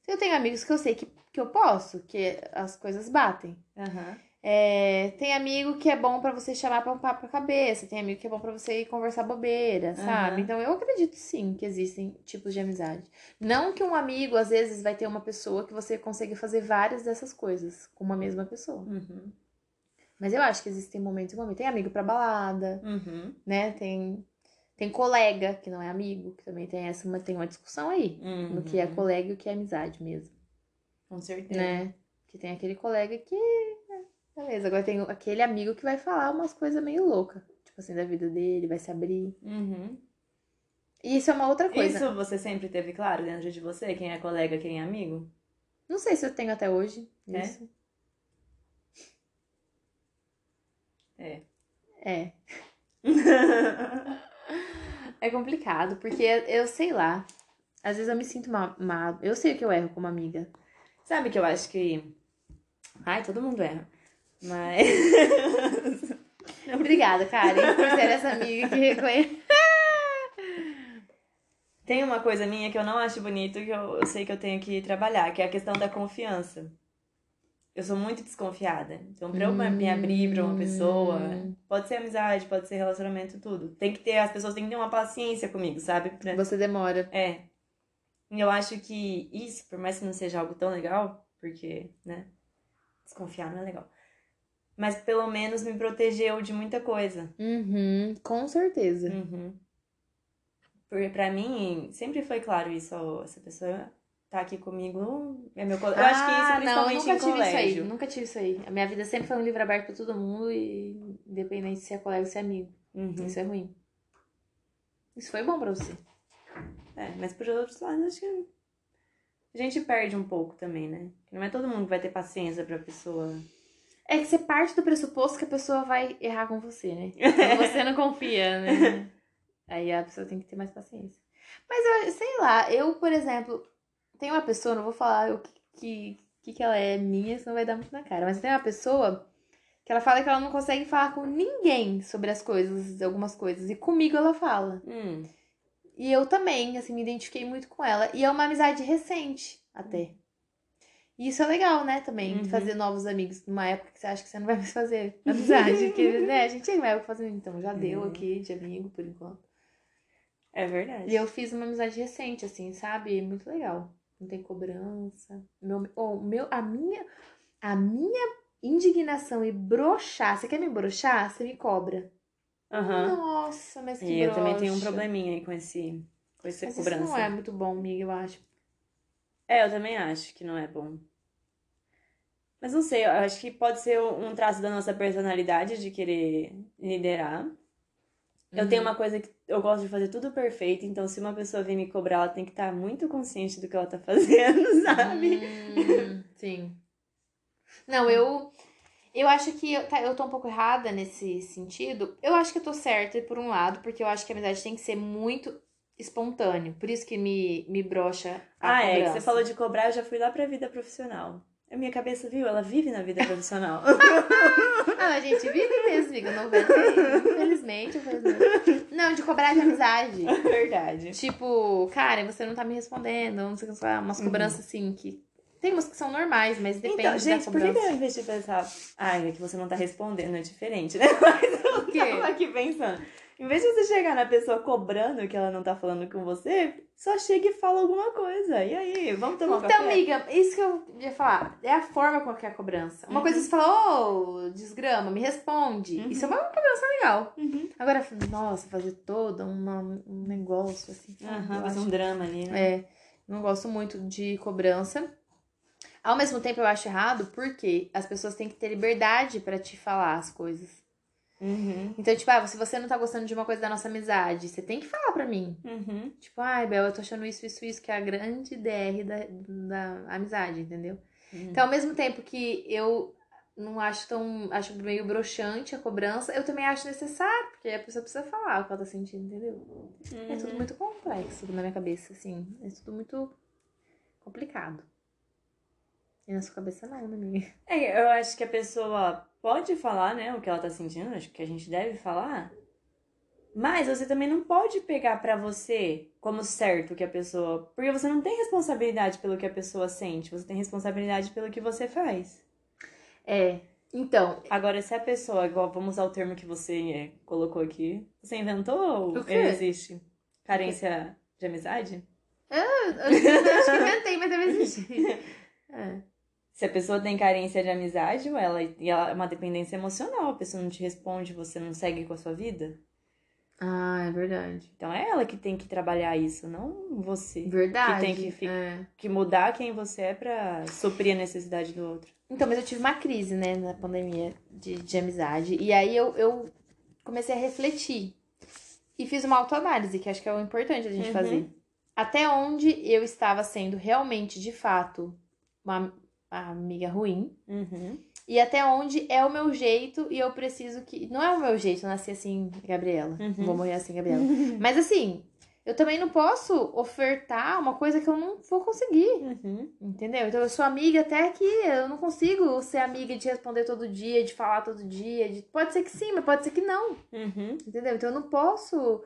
Eu tenho amigos que eu sei que, que eu posso, que as coisas batem. Aham. É, tem amigo que é bom pra você chamar pra um papo pra cabeça, tem amigo que é bom pra você ir conversar bobeira, sabe? Aham. Então eu acredito sim que existem tipos de amizade. Não que um amigo, às vezes, vai ter uma pessoa que você consegue fazer várias dessas coisas com uma mesma pessoa. Uhum. Mas eu acho que existem momentos e momentos. Tem amigo pra balada, Uhum. né? Tem, tem colega que não é amigo, que também tem essa, mas tem uma discussão aí no que é Uhum. colega e o que é amizade mesmo, Com certeza. né? Que tem aquele colega que, beleza, agora tem aquele amigo que vai falar umas coisas meio loucas, tipo assim, da vida dele, vai se abrir. Uhum. E isso é uma outra coisa. Isso você sempre teve claro dentro de você? Quem é colega, quem é amigo? Não sei se eu tenho até hoje É? isso. É. É. É complicado, porque eu sei lá. Às vezes eu me sinto mal. mal. Eu sei o que eu erro como amiga. Sabe que eu acho que. Ai, todo mundo erra. Mas. Obrigada, Karen, por ser essa amiga que reconhece. Tem uma coisa minha que eu não acho bonito que eu, eu sei que eu tenho que trabalhar, que é a questão da confiança. Eu sou muito desconfiada. Então, pra eu me abrir pra uma pessoa, Hum. pode ser amizade, pode ser relacionamento, tudo. Tem que ter, as pessoas têm que ter uma paciência comigo, sabe? Pra- Você demora. É. E eu acho que isso, por mais que não seja algo tão legal, porque, né? Desconfiar não é legal. Mas pelo menos me protegeu de muita coisa. Uhum, com certeza. Uhum. Porque pra mim, sempre foi claro isso. ó, essa pessoa tá aqui comigo, é meu colega. Eu acho que isso Ah, não, eu principalmente nunca em tive isso aí. colégio. Nunca tive isso aí. A minha vida sempre foi um livro aberto pra todo mundo e independente se é colega ou se é amigo. Uhum. Isso é ruim. Isso foi bom pra você. É, mas por outros lados, acho que a gente perde um pouco também, né? Não é todo mundo que vai ter paciência pra pessoa. É que você parte do pressuposto que a pessoa vai errar com você, né? Quando você não confia, né? Aí a pessoa tem que ter mais paciência. Mas eu sei lá, eu, por exemplo, tem uma pessoa, não vou falar o que, que, que, que ela é minha, senão vai dar muito na cara. Mas tem uma pessoa que ela fala que ela não consegue falar com ninguém sobre as coisas, algumas coisas. E comigo ela fala. Hum. E eu também, assim, me identifiquei muito com ela. E é uma amizade recente, até. E isso é legal, né, também, Uhum. fazer novos amigos numa época que você acha que você não vai mais fazer amizade. que, né, a gente tem uma época fazendo, então já deu Uhum. aqui de amigo por enquanto. É verdade. E eu fiz uma amizade recente, assim, sabe? Muito legal. Não tem cobrança. Meu, oh, meu, a minha, a minha indignação e broxar. Você quer me broxar? Você me cobra. Aham. Nossa, mas que E eu também tenho um broxa. probleminha aí com esse com essa Mas cobrança. isso não é muito bom, amiga, eu acho. É, eu também acho que não é bom. Mas não sei, eu acho que pode ser um traço da nossa personalidade de querer liderar. Eu Uhum. tenho uma coisa que eu gosto de fazer tudo perfeito, então se uma pessoa vir me cobrar, ela tem que estar muito consciente do que ela tá fazendo, sabe? Hum, sim. Não, eu eu acho que eu, tá, eu tô um pouco errada nesse sentido. Eu acho que eu tô certa por um lado, porque eu acho que a amizade tem que ser muito espontâneo. Por isso que me, me brocha a Ah, é, que cobrança. você falou de cobrar, eu já fui lá pra vida profissional. A minha cabeça, viu? Ela vive na vida profissional. Ah, a gente vive mesmo, amiga. 90, infelizmente, infelizmente. Não, de cobrar de amizade. Verdade. Tipo, cara, você não tá me respondendo, não sei o que, umas Uhum. cobranças assim que Tem umas que são normais, mas depende então, gente, da por que, cobrança. que ao invés de pensar, ai, é que você não tá respondendo, é diferente, né? Mas eu quê? tava aqui pensando. Em vez de você chegar na pessoa cobrando que ela não tá falando com você, só chega e fala alguma coisa. E aí, vamos tomar um Então, café? amiga, isso que eu ia falar. É a forma com que é a cobrança. Uma Uhum. coisa você fala, ô, desgrama, me responde. Uhum. Isso é uma cobrança legal. Uhum. Agora, nossa, fazer todo uma, um negócio assim. Aham, fazer um drama ali, né? É, não gosto muito de cobrança. Ao mesmo tempo, eu acho errado porque as pessoas têm que ter liberdade pra te falar as coisas. Uhum. Então, tipo, ah, se você não tá gostando de uma coisa da nossa amizade, você tem que falar pra mim. Uhum. Tipo, ai, Bel, eu tô achando isso, isso, isso, que é a grande DR da, da amizade, entendeu? Uhum. Então, ao mesmo tempo que eu não acho tão. acho meio broxante a cobrança, eu também acho necessário, porque a pessoa precisa falar o que ela tá sentindo, entendeu? É tudo Uhum. muito complexo na minha cabeça, assim. É tudo muito complicado. E na sua cabeça não, né, amiga? É, eu acho que a pessoa pode falar, né, o que ela tá sentindo, acho que a gente deve falar. Mas você também não pode pegar pra você como certo que a pessoa. Porque você não tem responsabilidade pelo que a pessoa sente, você tem responsabilidade pelo que você faz. É. Então, Agora, se a pessoa, igual, vamos usar o termo que você é, colocou aqui, você inventou ou ele existe? Carência de amizade? eu, eu acho que inventei, mas deve existir. É. Se a pessoa tem carência de amizade, ou ela, e ela é uma dependência emocional, a pessoa não te responde, você não segue com a sua vida. Ah, é verdade. Então é ela que tem que trabalhar isso, não você. Verdade. Que tem que fi- é. Que mudar quem você é pra suprir a necessidade do outro. Então, mas eu tive uma crise, né, na pandemia de, de amizade. E aí eu, eu comecei a refletir. E fiz uma autoanálise, que acho que é o importante a gente Uhum. fazer. Até onde eu estava sendo realmente, de fato, uma, uma amiga ruim. Uhum. E até onde é o meu jeito e eu preciso que. Não é o meu jeito, eu nasci assim, Gabriela. Uhum. Vou morrer assim, Gabriela. Mas assim, eu também não posso ofertar uma coisa que eu não vou conseguir. Uhum. Entendeu? Então eu sou amiga até que eu não consigo ser amiga de responder todo dia, de falar todo dia. de- Pode ser que sim, mas pode ser que não. Uhum. Entendeu? Então eu não posso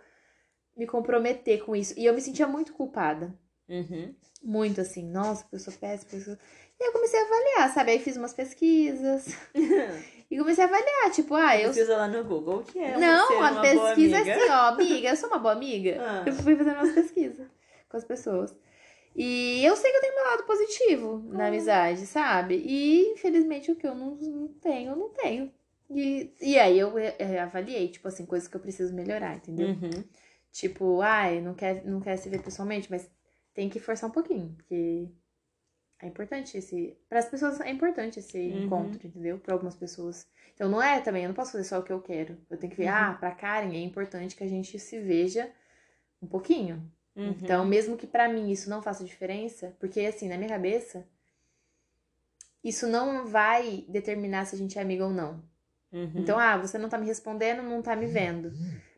me comprometer com isso. E eu me sentia muito culpada. Uhum. Muito assim, nossa, eu sou péssima. eu sou- E aí eu comecei a avaliar, sabe? Aí fiz umas pesquisas. E comecei a avaliar, tipo, ah, eu. Pesquisa lá no Google o que é Não, ser a pesquisa é assim, ó, amiga, eu sou uma boa amiga. Ah. Eu fui fazendo umas pesquisas com as pessoas. E eu sei que eu tenho meu lado positivo na Ah. amizade, sabe? E infelizmente o que eu não, não tenho, eu não tenho. E, e aí eu é, avaliei, tipo assim, coisas que eu preciso melhorar, entendeu? Uhum. Tipo, ai, não quer, não quer se ver pessoalmente, mas tem que forçar um pouquinho, porque é importante esse. Para as pessoas é importante esse Uhum. encontro, entendeu? Para algumas pessoas. Então não é também, eu não posso fazer só o que eu quero. Eu tenho que ver, Uhum. ah, pra Karen é importante que a gente se veja um pouquinho. Uhum. Então, mesmo que pra mim isso não faça diferença, porque assim, na minha cabeça, isso não vai determinar se a gente é amiga ou não. Uhum. Então, ah, você não tá me respondendo, não tá me vendo.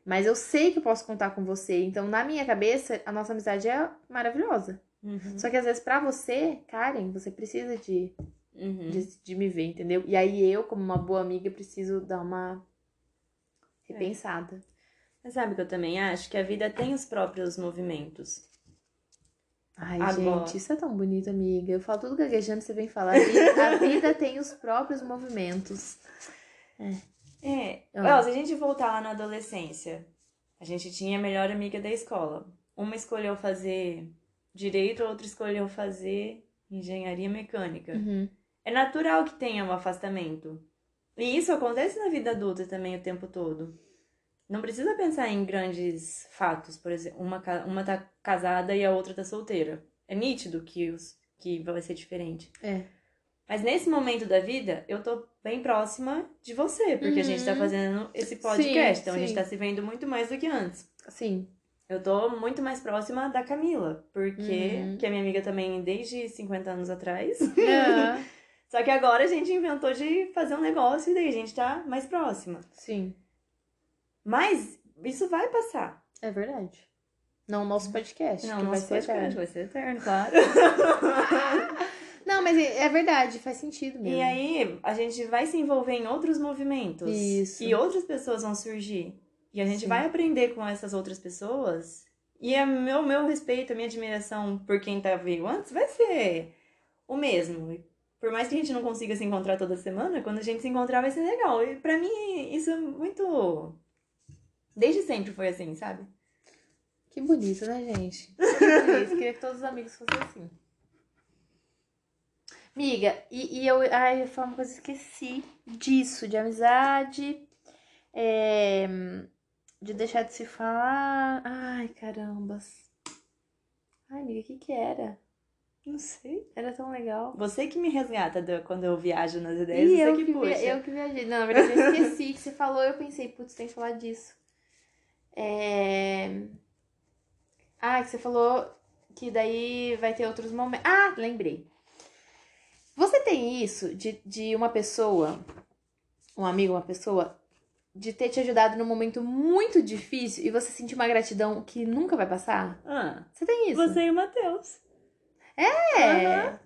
Mas eu sei que eu posso contar com você. Então, na minha cabeça, a nossa amizade é maravilhosa. Uhum. Só que às vezes, pra você, Karen, você precisa de, Uhum. de, de me ver, entendeu? E aí eu, como uma boa amiga, preciso dar uma repensada. Mas sabe o que eu também acho? Que a vida tem os próprios movimentos. Ai, Agora- gente, isso é tão bonito, amiga. Eu falo tudo gaguejando, você vem falar. A vida, a vida tem os próprios movimentos. É. Ah. Ó, se a gente voltar lá na adolescência, a gente tinha a melhor amiga da escola. Uma escolheu fazer direito, a outra escolheu fazer engenharia mecânica. Uhum. É natural que tenha um afastamento. E isso acontece na vida adulta também o tempo todo. Não precisa pensar em grandes fatos, por exemplo, uma, uma tá casada e a outra tá solteira. É nítido que, os, que vai ser diferente. É. Mas nesse momento da vida, eu tô bem próxima de você, porque a gente tá Uhum. fazendo esse podcast. Sim, então a gente sim. tá se vendo muito mais do que antes. Sim. Eu tô muito mais próxima da Camila, porque Uhum. que é minha amiga também desde 50 anos atrás. Só que agora a gente inventou de fazer um negócio e daí a gente tá mais próxima. Sim. Mas isso vai passar. É verdade. Não o nosso podcast. Não, que vai nosso ser podcast eterno. vai ser eterno, claro. Não, mas é é verdade, faz sentido mesmo. e aí a gente vai se envolver em outros movimentos. Isso. E outras pessoas vão surgir. E a gente Sim. vai aprender com essas outras pessoas. E o meu, meu respeito, a minha admiração por quem tá vivo antes vai ser o mesmo. Por mais que a gente não consiga se encontrar toda semana, quando a gente se encontrar vai ser legal. E pra mim, isso é muito. Desde sempre foi assim, sabe? Que bonito, né, gente? Que. Queria que todos os amigos fossem assim. Miga, e, e eu. Ai, falar uma coisa, esqueci disso, de amizade. é, de deixar de se falar. Ai, carambas. Ai, amiga, o que que era? Não sei. Era tão legal. Você que me resgata do- quando eu viajo nas ideias, Ih, você eu que que, puxa. via- eu que viajei. Não, na verdade eu esqueci que você falou, eu pensei, putz, tem que falar disso. É... Ah, que você falou que daí vai ter outros momentos. Ah, lembrei. Você tem isso de, de uma pessoa, um amigo, uma pessoa, de ter te ajudado num momento muito difícil e você sentir uma gratidão que nunca vai passar? Ah, Você tem isso? você e o Matheus. É.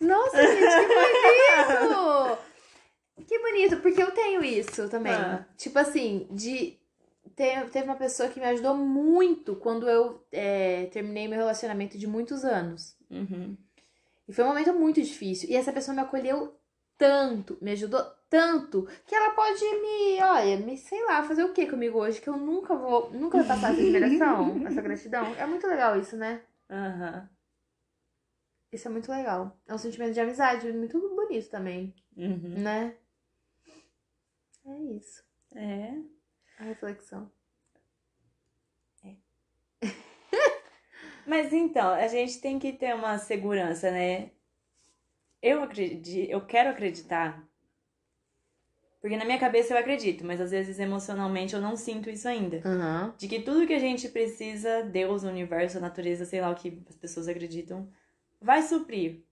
Nossa, gente, que bonito! Que bonito, porque eu tenho isso também. Ah. Tipo assim, de. Te- Teve uma pessoa que me ajudou muito quando eu é, terminei meu relacionamento de muitos anos. Uhum. E foi um momento muito difícil. E essa pessoa me acolheu tanto, me ajudou tanto, que ela pode me, olha, me, sei lá, fazer o que comigo hoje, que eu nunca vou, nunca vai passar essa admiração, essa gratidão. É muito legal isso, né? Aham. Isso é muito legal. É um sentimento de amizade muito bonito também, Uhum. né? É isso. É. A reflexão. Mas então, a gente tem que ter uma segurança, né? Eu acredito, eu quero acreditar. Porque na minha cabeça eu acredito, mas às vezes emocionalmente eu não sinto isso ainda. Aham. De que tudo que a gente precisa, Deus, o universo, a natureza, sei lá o que as pessoas acreditam, vai suprir.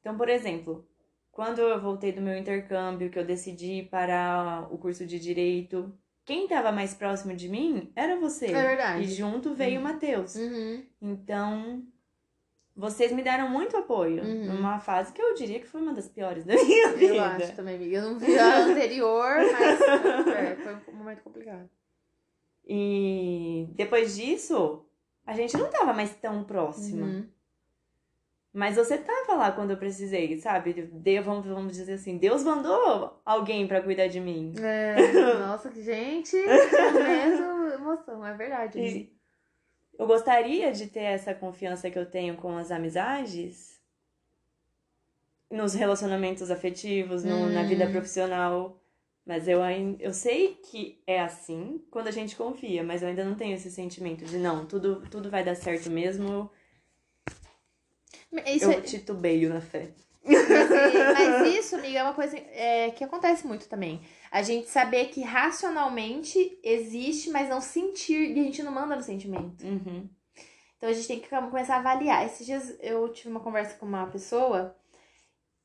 Então, por exemplo, quando eu voltei do meu intercâmbio, que eu decidi parar o curso de direito, quem estava mais próximo de mim era você. É verdade. E junto veio o Matheus. Uhum. Então, vocês me deram muito apoio Uhum. numa fase que eu diria que foi uma das piores da minha vida. Eu acho também, amiga. Eu não vi a anterior, mas é, foi um momento complicado. E depois disso, a gente não tava mais tão próxima. Uhum. Mas você tava lá quando eu precisei, sabe? Deus, vamos, vamos dizer assim, Deus mandou alguém pra cuidar de mim. É, nossa, gente, momento, emoção, é verdade. E eu gostaria de ter essa confiança que eu tenho com as amizades nos relacionamentos afetivos, no- na vida Hum. profissional. Mas eu, eu sei que é assim quando a gente confia, mas eu ainda não tenho esse sentimento de não, tudo, tudo vai dar certo mesmo. Isso eu é- titubeio na fé. Mas, mas isso, amiga, é uma coisa é, que acontece muito também. A gente saber que racionalmente existe, mas não sentir, e a gente não manda no sentimento. Uhum. Então a gente tem que começar a avaliar. Esses dias eu tive uma conversa com uma pessoa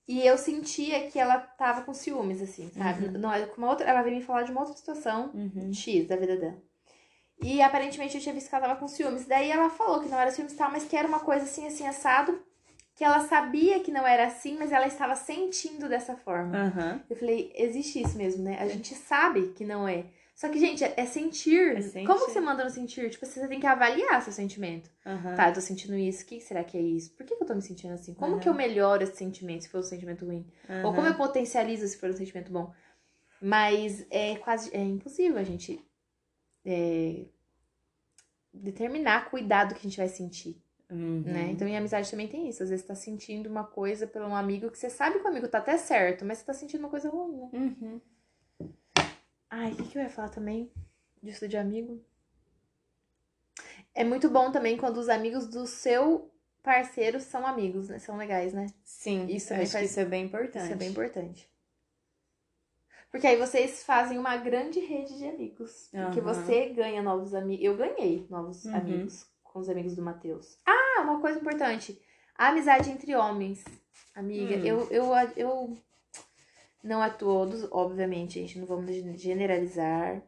e eu sentia que ela tava com ciúmes, assim, sabe? Uhum. Não, uma outra, ela veio me falar de uma outra situação Uhum. X da vida dela. E aparentemente eu tinha visto que ela tava com ciúmes. Daí ela falou que não era ciúmes tal, mas que era uma coisa assim, assim, assado. Que ela sabia que não era assim, mas ela estava sentindo dessa forma. Aham. Eu falei, existe isso mesmo, né? A gente sabe que não é. Só que, gente, é, é sentir. É sentir. Como você manda no sentir? Tipo, você tem que avaliar seu sentimento. Aham. Tá, eu tô sentindo isso. O que será que é isso? Por que, que eu tô me sentindo assim? Como Aham. que eu melhoro esse sentimento se for um sentimento ruim? Ou como eu potencializo se for um sentimento bom? Mas é quase é impossível a gente é, determinar cuidar do que a gente vai sentir, Uhum. né? Então, em amizade também tem isso. Às vezes você tá sentindo uma coisa por um amigo que você sabe que o amigo tá até certo, mas você tá sentindo uma coisa ruim, né? Uhum. Ai, o que, que eu ia falar também disso de amigo? É muito bom também quando os amigos do seu parceiro são amigos, né? São legais, né? Sim, Isso acho faz- que isso é bem importante. Isso é bem importante. Porque aí vocês fazem uma grande rede de amigos. Porque Aham. você ganha novos amigos. Eu ganhei novos Uhum. amigos com os amigos do Matheus. Ah, uma coisa importante. A amizade entre homens. Amiga, Hum. eu, eu, eu. Não a todos, obviamente, a gente não vamos generalizar.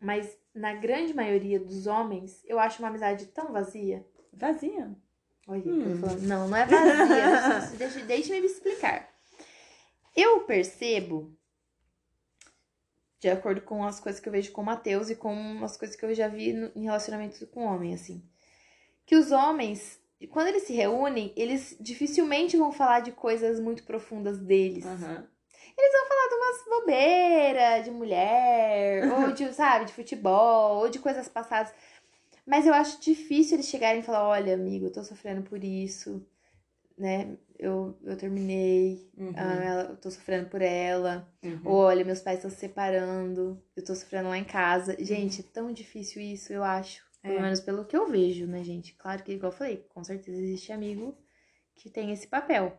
Mas na grande maioria dos homens, eu acho uma amizade tão vazia. Vazia. Olha, Hum. eu falando, não, não é vazia. deixa, deixa-me me explicar. Eu percebo, de acordo com as coisas que eu vejo com o Matheus e com as coisas que eu já vi no- em relacionamentos com homem, assim, que os homens quando eles se reúnem, eles dificilmente vão falar de coisas muito profundas deles. Aham. Falar de umas bobeiras de mulher, ou de, sabe, de futebol, ou de coisas passadas. Mas eu acho difícil eles chegarem e falar, olha, amigo, eu tô sofrendo por isso, né? Eu, eu terminei, Uhum. ah, ela- eu tô sofrendo por ela. Uhum. Ou, olha, meus pais estão se separando, eu tô sofrendo lá em casa. Gente, é tão difícil isso, eu acho. Pelo É. menos pelo que eu vejo, né, gente? Claro que, igual eu falei, com certeza existe amigo que tem esse papel.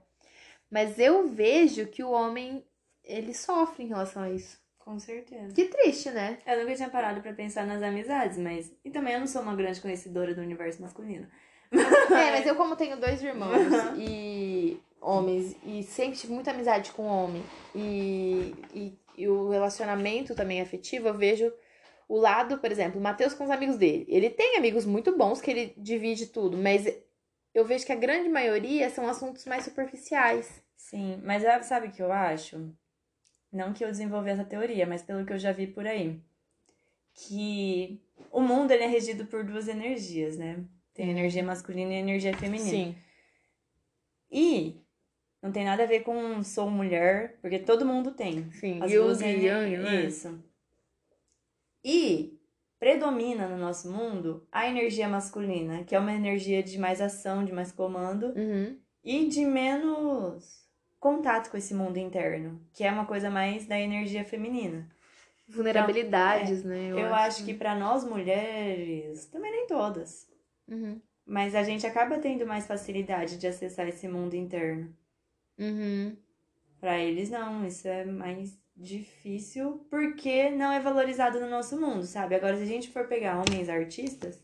Mas eu vejo que o homem, ele sofre em relação a isso. Com certeza. Que triste, né? Eu nunca tinha parado pra pensar nas amizades, mas. E também eu não sou uma grande conhecedora do universo masculino. É, mas eu como tenho dois irmãos e homens, e sempre tive muita amizade com homem, e, e, e o relacionamento também afetivo, eu vejo o lado, por exemplo, o Matheus com os amigos dele. Ele tem amigos muito bons que ele divide tudo, mas eu vejo que a grande maioria são assuntos mais superficiais. Sim, mas é- sabe o que eu acho? Não que eu desenvolvi essa teoria, mas pelo que eu já vi por aí. Que o mundo ele é regido por duas energias, né? Tem energia masculina e energia feminina. E não tem nada a ver com sou mulher, porque todo mundo tem. sim. As e ener- Yang, né? Isso. E predomina no nosso mundo a energia masculina, que é uma energia de mais ação, de mais comando Uhum. e de menos contato com esse mundo interno, que é uma coisa mais da energia feminina. Vulnerabilidades, né? Eu, acho que pra nós mulheres, também nem todas, Uhum. mas a gente acaba tendo mais facilidade de acessar esse mundo interno. Uhum. Pra eles não, isso é mais difícil porque não é valorizado no nosso mundo, sabe? Agora se a gente for pegar homens artistas,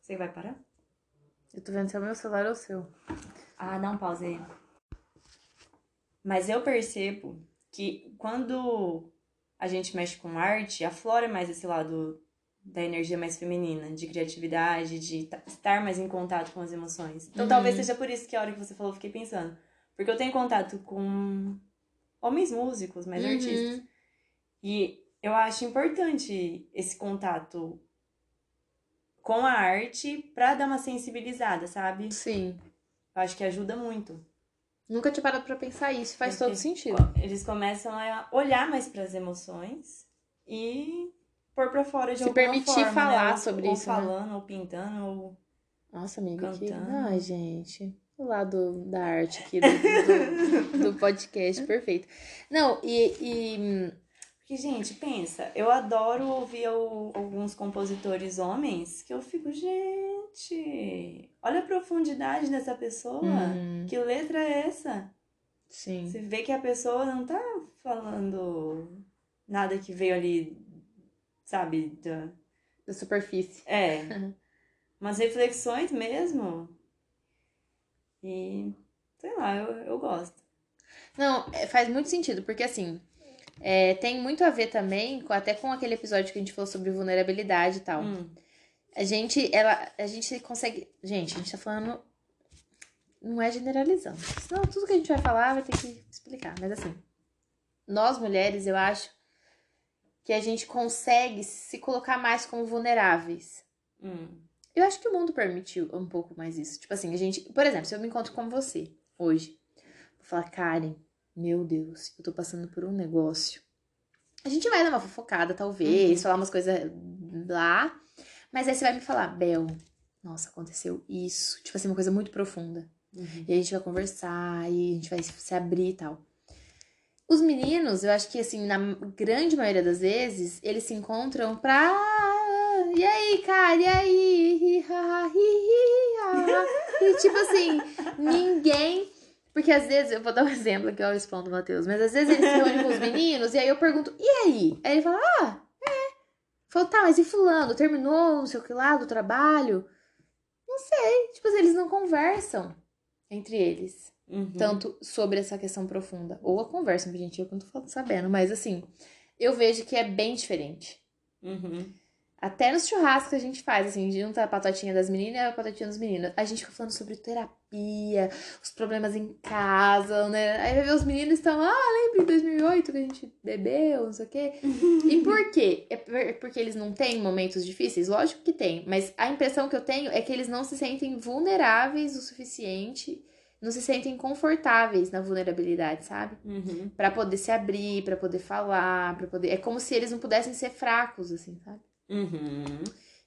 você vai parar? Eu tô vendo se é o meu celular ou o seu. Ah, dá um pause aí. Mas eu percebo que quando a gente mexe com arte, aflora mais esse lado da energia mais feminina, de criatividade, de ta- estar mais em contato com as emoções. Então Uhum. talvez seja por isso que a hora que você falou eu fiquei pensando. Porque eu tenho contato com homens músicos, mais Uhum. artistas. E eu acho importante esse contato com a arte pra dar uma sensibilizada, sabe? Sim. Eu acho que ajuda muito. Nunca tinha parado pra pensar isso, faz Porque todo sentido. Eles começam a olhar mais para as emoções e pôr pra fora de Se alguma permitir forma, falar né? Ou- sobre ou isso, né? falando, ou pintando, ou... Nossa, amiga, que... Cantando. Ai, gente. O lado da arte aqui do, do, do podcast, perfeito. Não, e... e... Porque, gente, pensa, eu adoro ouvir o- alguns compositores homens que eu fico, gente, olha a profundidade dessa pessoa. Hum, Que letra é essa? sim. Você vê que a pessoa não tá falando nada que veio ali, sabe, da, Da superfície. É. Umas reflexões mesmo. E, sei lá, eu, eu gosto. Não, é, faz muito sentido, porque assim... é, tem muito a ver também, com, até com aquele episódio que a gente falou sobre vulnerabilidade e tal. Hum, A gente, ela, a gente consegue. Gente, a gente tá falando. Não é generalizando. Senão tudo que a gente vai falar vai ter que explicar. Mas assim, nós mulheres, eu acho que a gente consegue se colocar mais como vulneráveis. hum, Eu acho que o mundo permitiu um pouco mais isso. Tipo assim, a gente. Por exemplo, se eu me encontro com você hoje, vou falar, Karen, meu Deus, eu tô passando por um negócio. A gente vai dar uma fofocada, talvez, Uhum. falar umas coisas lá. Mas aí você vai me falar, Bel, nossa, aconteceu isso. Tipo assim, uma coisa muito profunda. uhum. E a gente vai conversar, e a gente vai se abrir e tal. Os meninos, eu acho que, assim, na grande maioria das vezes, eles se encontram pra. E aí, cara, e aí? E tipo assim, ninguém. Porque às vezes, eu vou dar um exemplo aqui, ó, o spawn do Matheus, mas às vezes eles se reúnem com os meninos e aí eu pergunto, e aí? Aí ele fala, ah, é. Falou, tá, mas e fulano? Terminou, não sei o que lá, do trabalho? Não sei. Tipo assim, eles não conversam entre eles Uhum. tanto sobre essa questão profunda. Ou a conversa, gente, eu não tô sabendo, mas assim, eu vejo que é bem diferente. Uhum. Até nos churrascos a gente faz, assim, junta a patotinha das meninas e a patotinha dos meninos. A gente fica falando sobre terapia, os problemas em casa, né? Aí vai ver os meninos estão, ah, lembra em 2008 que a gente bebeu, não sei o quê. e por quê? É porque eles não têm momentos difíceis? Lógico que tem, mas a impressão que eu tenho é que eles não se sentem vulneráveis o suficiente não se sentem confortáveis na vulnerabilidade, sabe? Uhum. Para poder se abrir, para poder falar, para poder. É como se eles não pudessem ser fracos, assim, sabe? Uhum.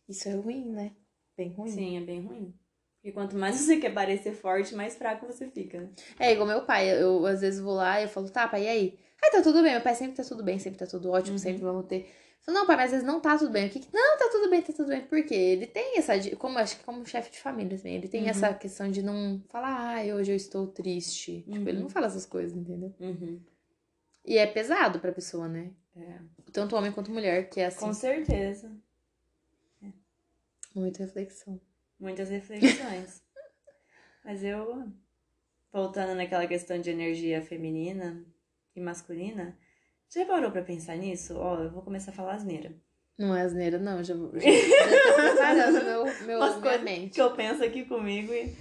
Isso é ruim, né? Bem ruim. Sim, é bem ruim. Porque quanto mais você quer parecer forte, mais fraco você fica. É igual meu pai. Eu, eu às vezes vou lá e eu falo, tá, pai, e aí? Ah, tá tudo bem. Meu pai sempre tá tudo bem, sempre tá tudo ótimo, Uhum. sempre vamos ter. Eu falo, não, pai, mas às vezes não tá tudo bem. O que Não, tá tudo bem, tá tudo bem. Por quê? Ele tem essa. Como acho que como chefe de família, assim, ele tem Uhum. essa questão de não falar, ai, hoje eu estou triste. Tipo, ele Uhum. não fala essas coisas, entendeu? Uhum. E é pesado pra pessoa, né? É. Tanto homem quanto mulher, que é assim, Com certeza. muita reflexão. Muitas reflexões. Mas eu, voltando naquela questão de energia feminina e masculina, já parou pra pensar nisso? Ó, eu vou começar a falar asneira. Não é asneira, não. Já, vou- já, já tô preparando meu, meu, Umas minha mente. que eu penso aqui comigo e...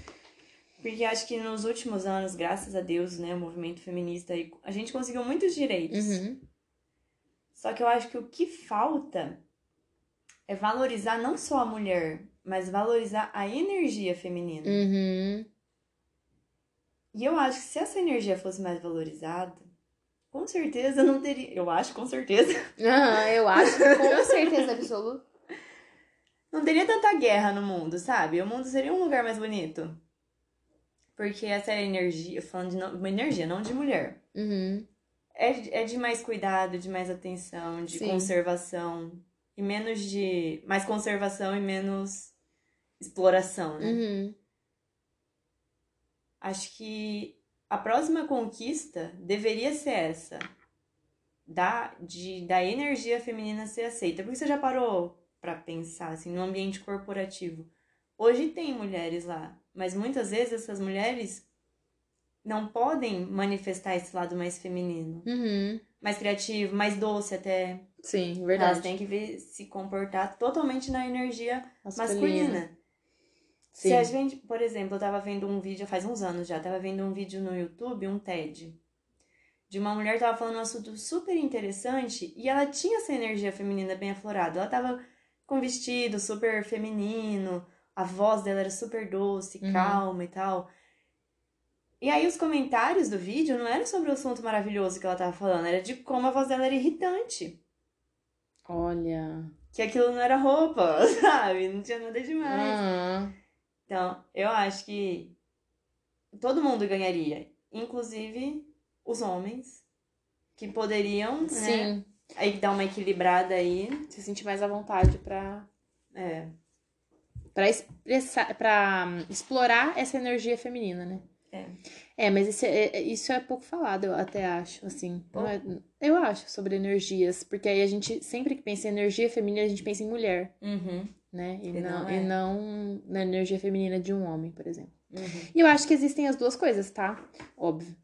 Porque acho que nos últimos anos, graças a Deus, né, o movimento feminista, a gente conseguiu muitos direitos. Uhum. Só que eu acho que o que falta é valorizar não só a mulher, mas valorizar a energia feminina. Uhum. E eu acho que se essa energia fosse mais valorizada, com certeza não teria. Eu acho, com certeza. Ah, eu acho com certeza absoluta. Não teria tanta guerra no mundo, sabe? O mundo seria um lugar mais bonito. Porque essa energia, falando de não- uma energia, não de mulher. Uhum. É, de- é de mais cuidado, de mais atenção, de Sim. conservação. E menos de. Mais conservação e menos exploração, né? Uhum. Acho que a próxima conquista deveria ser essa. Da, de, da energia feminina ser aceita. Porque você já parou pra pensar, assim, no ambiente corporativo. Hoje tem mulheres lá, mas muitas vezes essas mulheres não podem manifestar esse lado mais feminino. Uhum. Mais criativo, mais doce até. Sim, Elas verdade. têm que ver, se comportar totalmente na energia Masculina. masculina. Sim. Se a gente, por exemplo, eu tava vendo um vídeo, faz uns anos já, tava vendo um vídeo no YouTube, um TED, de uma mulher que tava falando um assunto super interessante e ela tinha essa energia feminina bem aflorada. Ela tava com vestido super feminino, a voz dela era super doce, Uhum. calma e tal. E aí os comentários do vídeo não eram sobre o assunto maravilhoso que ela tava falando, era de como a voz dela era irritante. Olha. Que aquilo não era roupa, sabe? Não tinha nada demais. Uhum. Então, eu acho que todo mundo ganharia, inclusive os homens, que poderiam, né, Sim. aí dar uma equilibrada aí. Se sentir mais à vontade pra, É, pra expressar, pra hum, explorar essa energia feminina, né? É. É, mas isso é, é- isso é pouco falado, eu até acho, assim. É- eu acho sobre energias, porque aí a gente, sempre que pensa em energia feminina, a gente pensa em mulher, uhum, né? E, E não, não é. e não na energia feminina de um homem, por exemplo. uhum. E eu acho que existem as duas coisas, tá? Óbvio.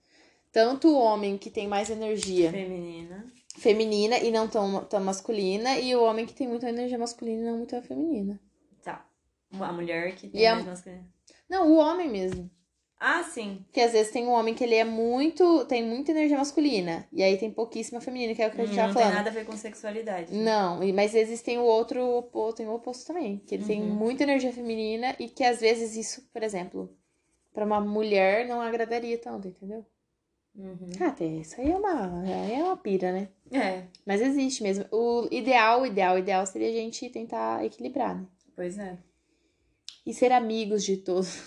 Tanto o homem que tem mais energia feminina. feminina e não tão, tão masculina, e o homem que tem muita energia masculina e não muita feminina. Tá. A mulher que tem E a- mais masculina. Não, o homem mesmo. Ah, sim. Porque às vezes tem um homem que ele é muito. tem muita energia masculina. E aí tem pouquíssima feminina, que é o que a gente Hum, tava não tem falando. nada a ver com sexualidade. Não, mas existem o outro, tem o oposto também, que ele tem Uhum. muita energia feminina e que às vezes isso, por exemplo, pra uma mulher não agradaria tanto, entendeu? Uhum. Ah, tem, isso aí é uma, aí é uma pira, né? É, Mas existe mesmo. O ideal, o ideal, o ideal seria a gente tentar equilibrar, né? pois é. E ser amigos de todos.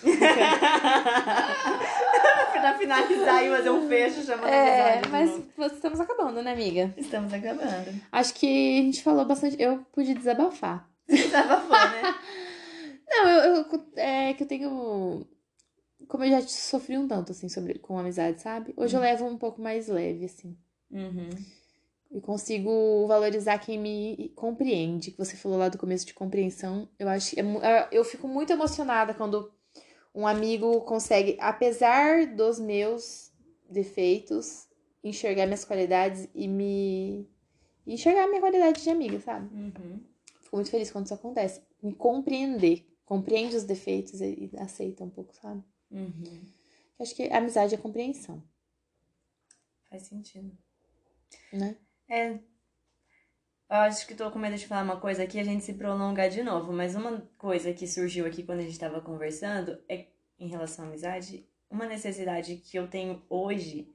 pra finalizar e fazer um fecho chamando É, mas estamos acabando, né, amiga? Estamos acabando. Acho que a gente falou bastante. Eu pude desabafar. Desabafou, né? Não, eu, eu- é que eu tenho. Como eu já sofri um tanto, assim, sobre, com amizade, sabe? Hoje eu levo um pouco mais leve, assim. Uhum. E consigo valorizar quem me compreende. Que você falou lá do começo de compreensão. Eu acho que é mu- eu- fico muito emocionada quando um amigo consegue, apesar dos meus defeitos, enxergar minhas qualidades e me. e enxergar a minha qualidade de amiga, sabe? Uhum. Fico fico muito feliz quando isso acontece. Me compreender. Compreende os defeitos e, e aceita um pouco, sabe? Uhum. Acho que amizade é compreensão, Faz sentido. né? É. Eu acho que tô com medo de falar uma coisa aqui e a gente se prolongar de novo, mas uma coisa que surgiu aqui quando a gente tava conversando é em relação à amizade, uma necessidade que eu tenho hoje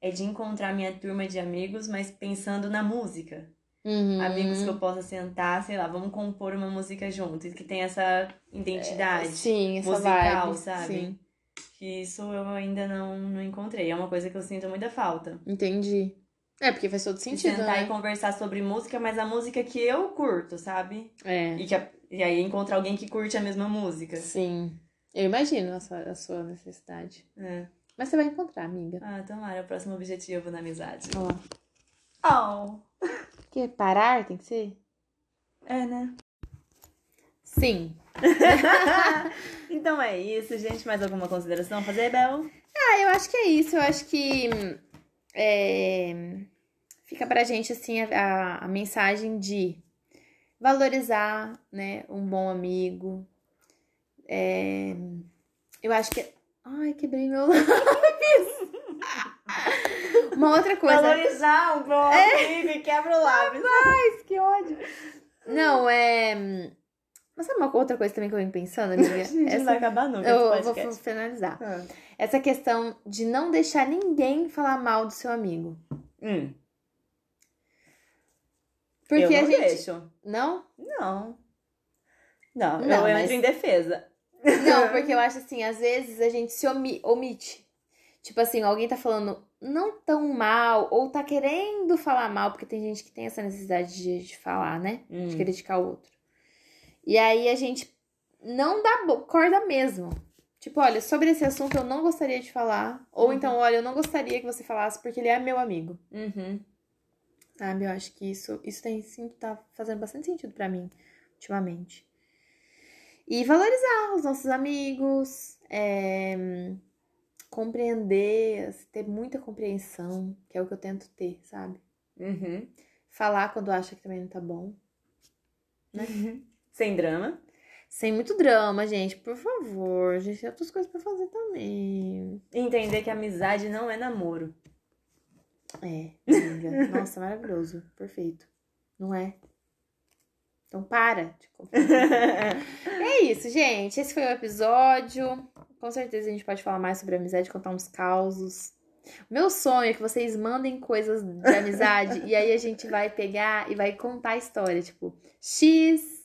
é de encontrar minha turma de amigos, mas pensando na música. Uhum. Amigos que eu possa sentar, sei lá, vamos compor uma música junto, e que tem essa identidade Sim, essa musical, vibe. sabe? Sim, Que isso eu ainda não, não encontrei. É uma coisa que eu sinto muita falta. entendi. É, porque faz todo sentido, sentar e né? conversar sobre música, mas a música que eu curto, sabe? É, E, que a- e aí encontrar alguém que curte a mesma música. sim. Eu imagino a sua, a sua necessidade. É. Mas você vai encontrar, amiga. Ah, tomara, é o próximo objetivo na amizade. Ó. Oh. Que parar tem que ser? É, né? Sim. então é isso, gente. Mais alguma consideração a fazer, Bel? Ah, eu acho que é isso. Eu acho que é, fica pra gente assim a, a- a mensagem de valorizar, né, um bom amigo. É, eu acho que. Ai, quebrei meu lápis. Uma outra coisa. Valorizar um bom amigo, quebra o lápis. Ai, que ódio. Não, é. Mas sabe uma outra coisa também que eu venho pensando, amiga? A gente não Essa- vai acabar nunca eu vou finalizar. Ah. Essa questão de não deixar ninguém falar mal do seu amigo. Hum, Porque eu não a gente. deixo. Não? Não. Não, Não, eu mas- entro em defesa. Não, porque eu acho assim, às vezes a gente se omi- omite. Tipo assim, alguém tá falando não tão mal, ou tá querendo falar mal, porque tem gente que tem essa necessidade de, de falar, né? Hum. De criticar o outro. E aí a gente não dá corda mesmo. Tipo, olha, sobre esse assunto eu não gostaria de falar. Ou Uhum. então, olha, eu não gostaria que você falasse porque ele é meu amigo. Uhum. Sabe? Eu acho que isso, isso tem sim, tá fazendo bastante sentido pra mim, ultimamente. E valorizar os nossos amigos, é, compreender, ter muita compreensão, que é o que eu tento ter, sabe? Uhum. Falar quando acha que também não tá bom. Sem drama. Sem muito drama, gente, por favor. A gente tem outras coisas pra fazer também. Entender que amizade não é namoro. É, amiga. Nossa, maravilhoso. Perfeito. Não é? Então para de. É isso, gente. Esse foi o episódio. Com certeza a gente pode falar mais sobre amizade, contar uns causos. Meu sonho é que vocês mandem coisas de amizade e aí a gente vai pegar e vai contar a história. Tipo, X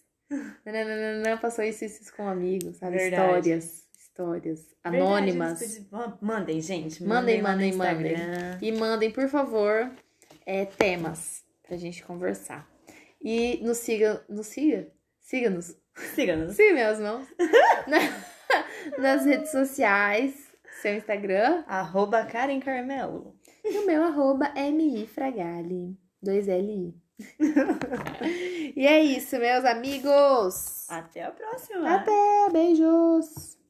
nananana, passou isso, isso, isso com um amigo, sabe? Verdade. Histórias. Histórias anônimas. Verdade, Mandem, gente. Mandem, mandem, mandem. Instagram. E mandem, por favor, é, temas pra gente conversar. E nos siga. Nos siga? Siga-nos. Siga-nos. Siga meus não. Nas redes sociais. Seu Instagram. Arroba Karen Carmelo. E o meu arroba MI Fragali. 2LI. e é isso, meus amigos. Até a próxima. Até, beijos.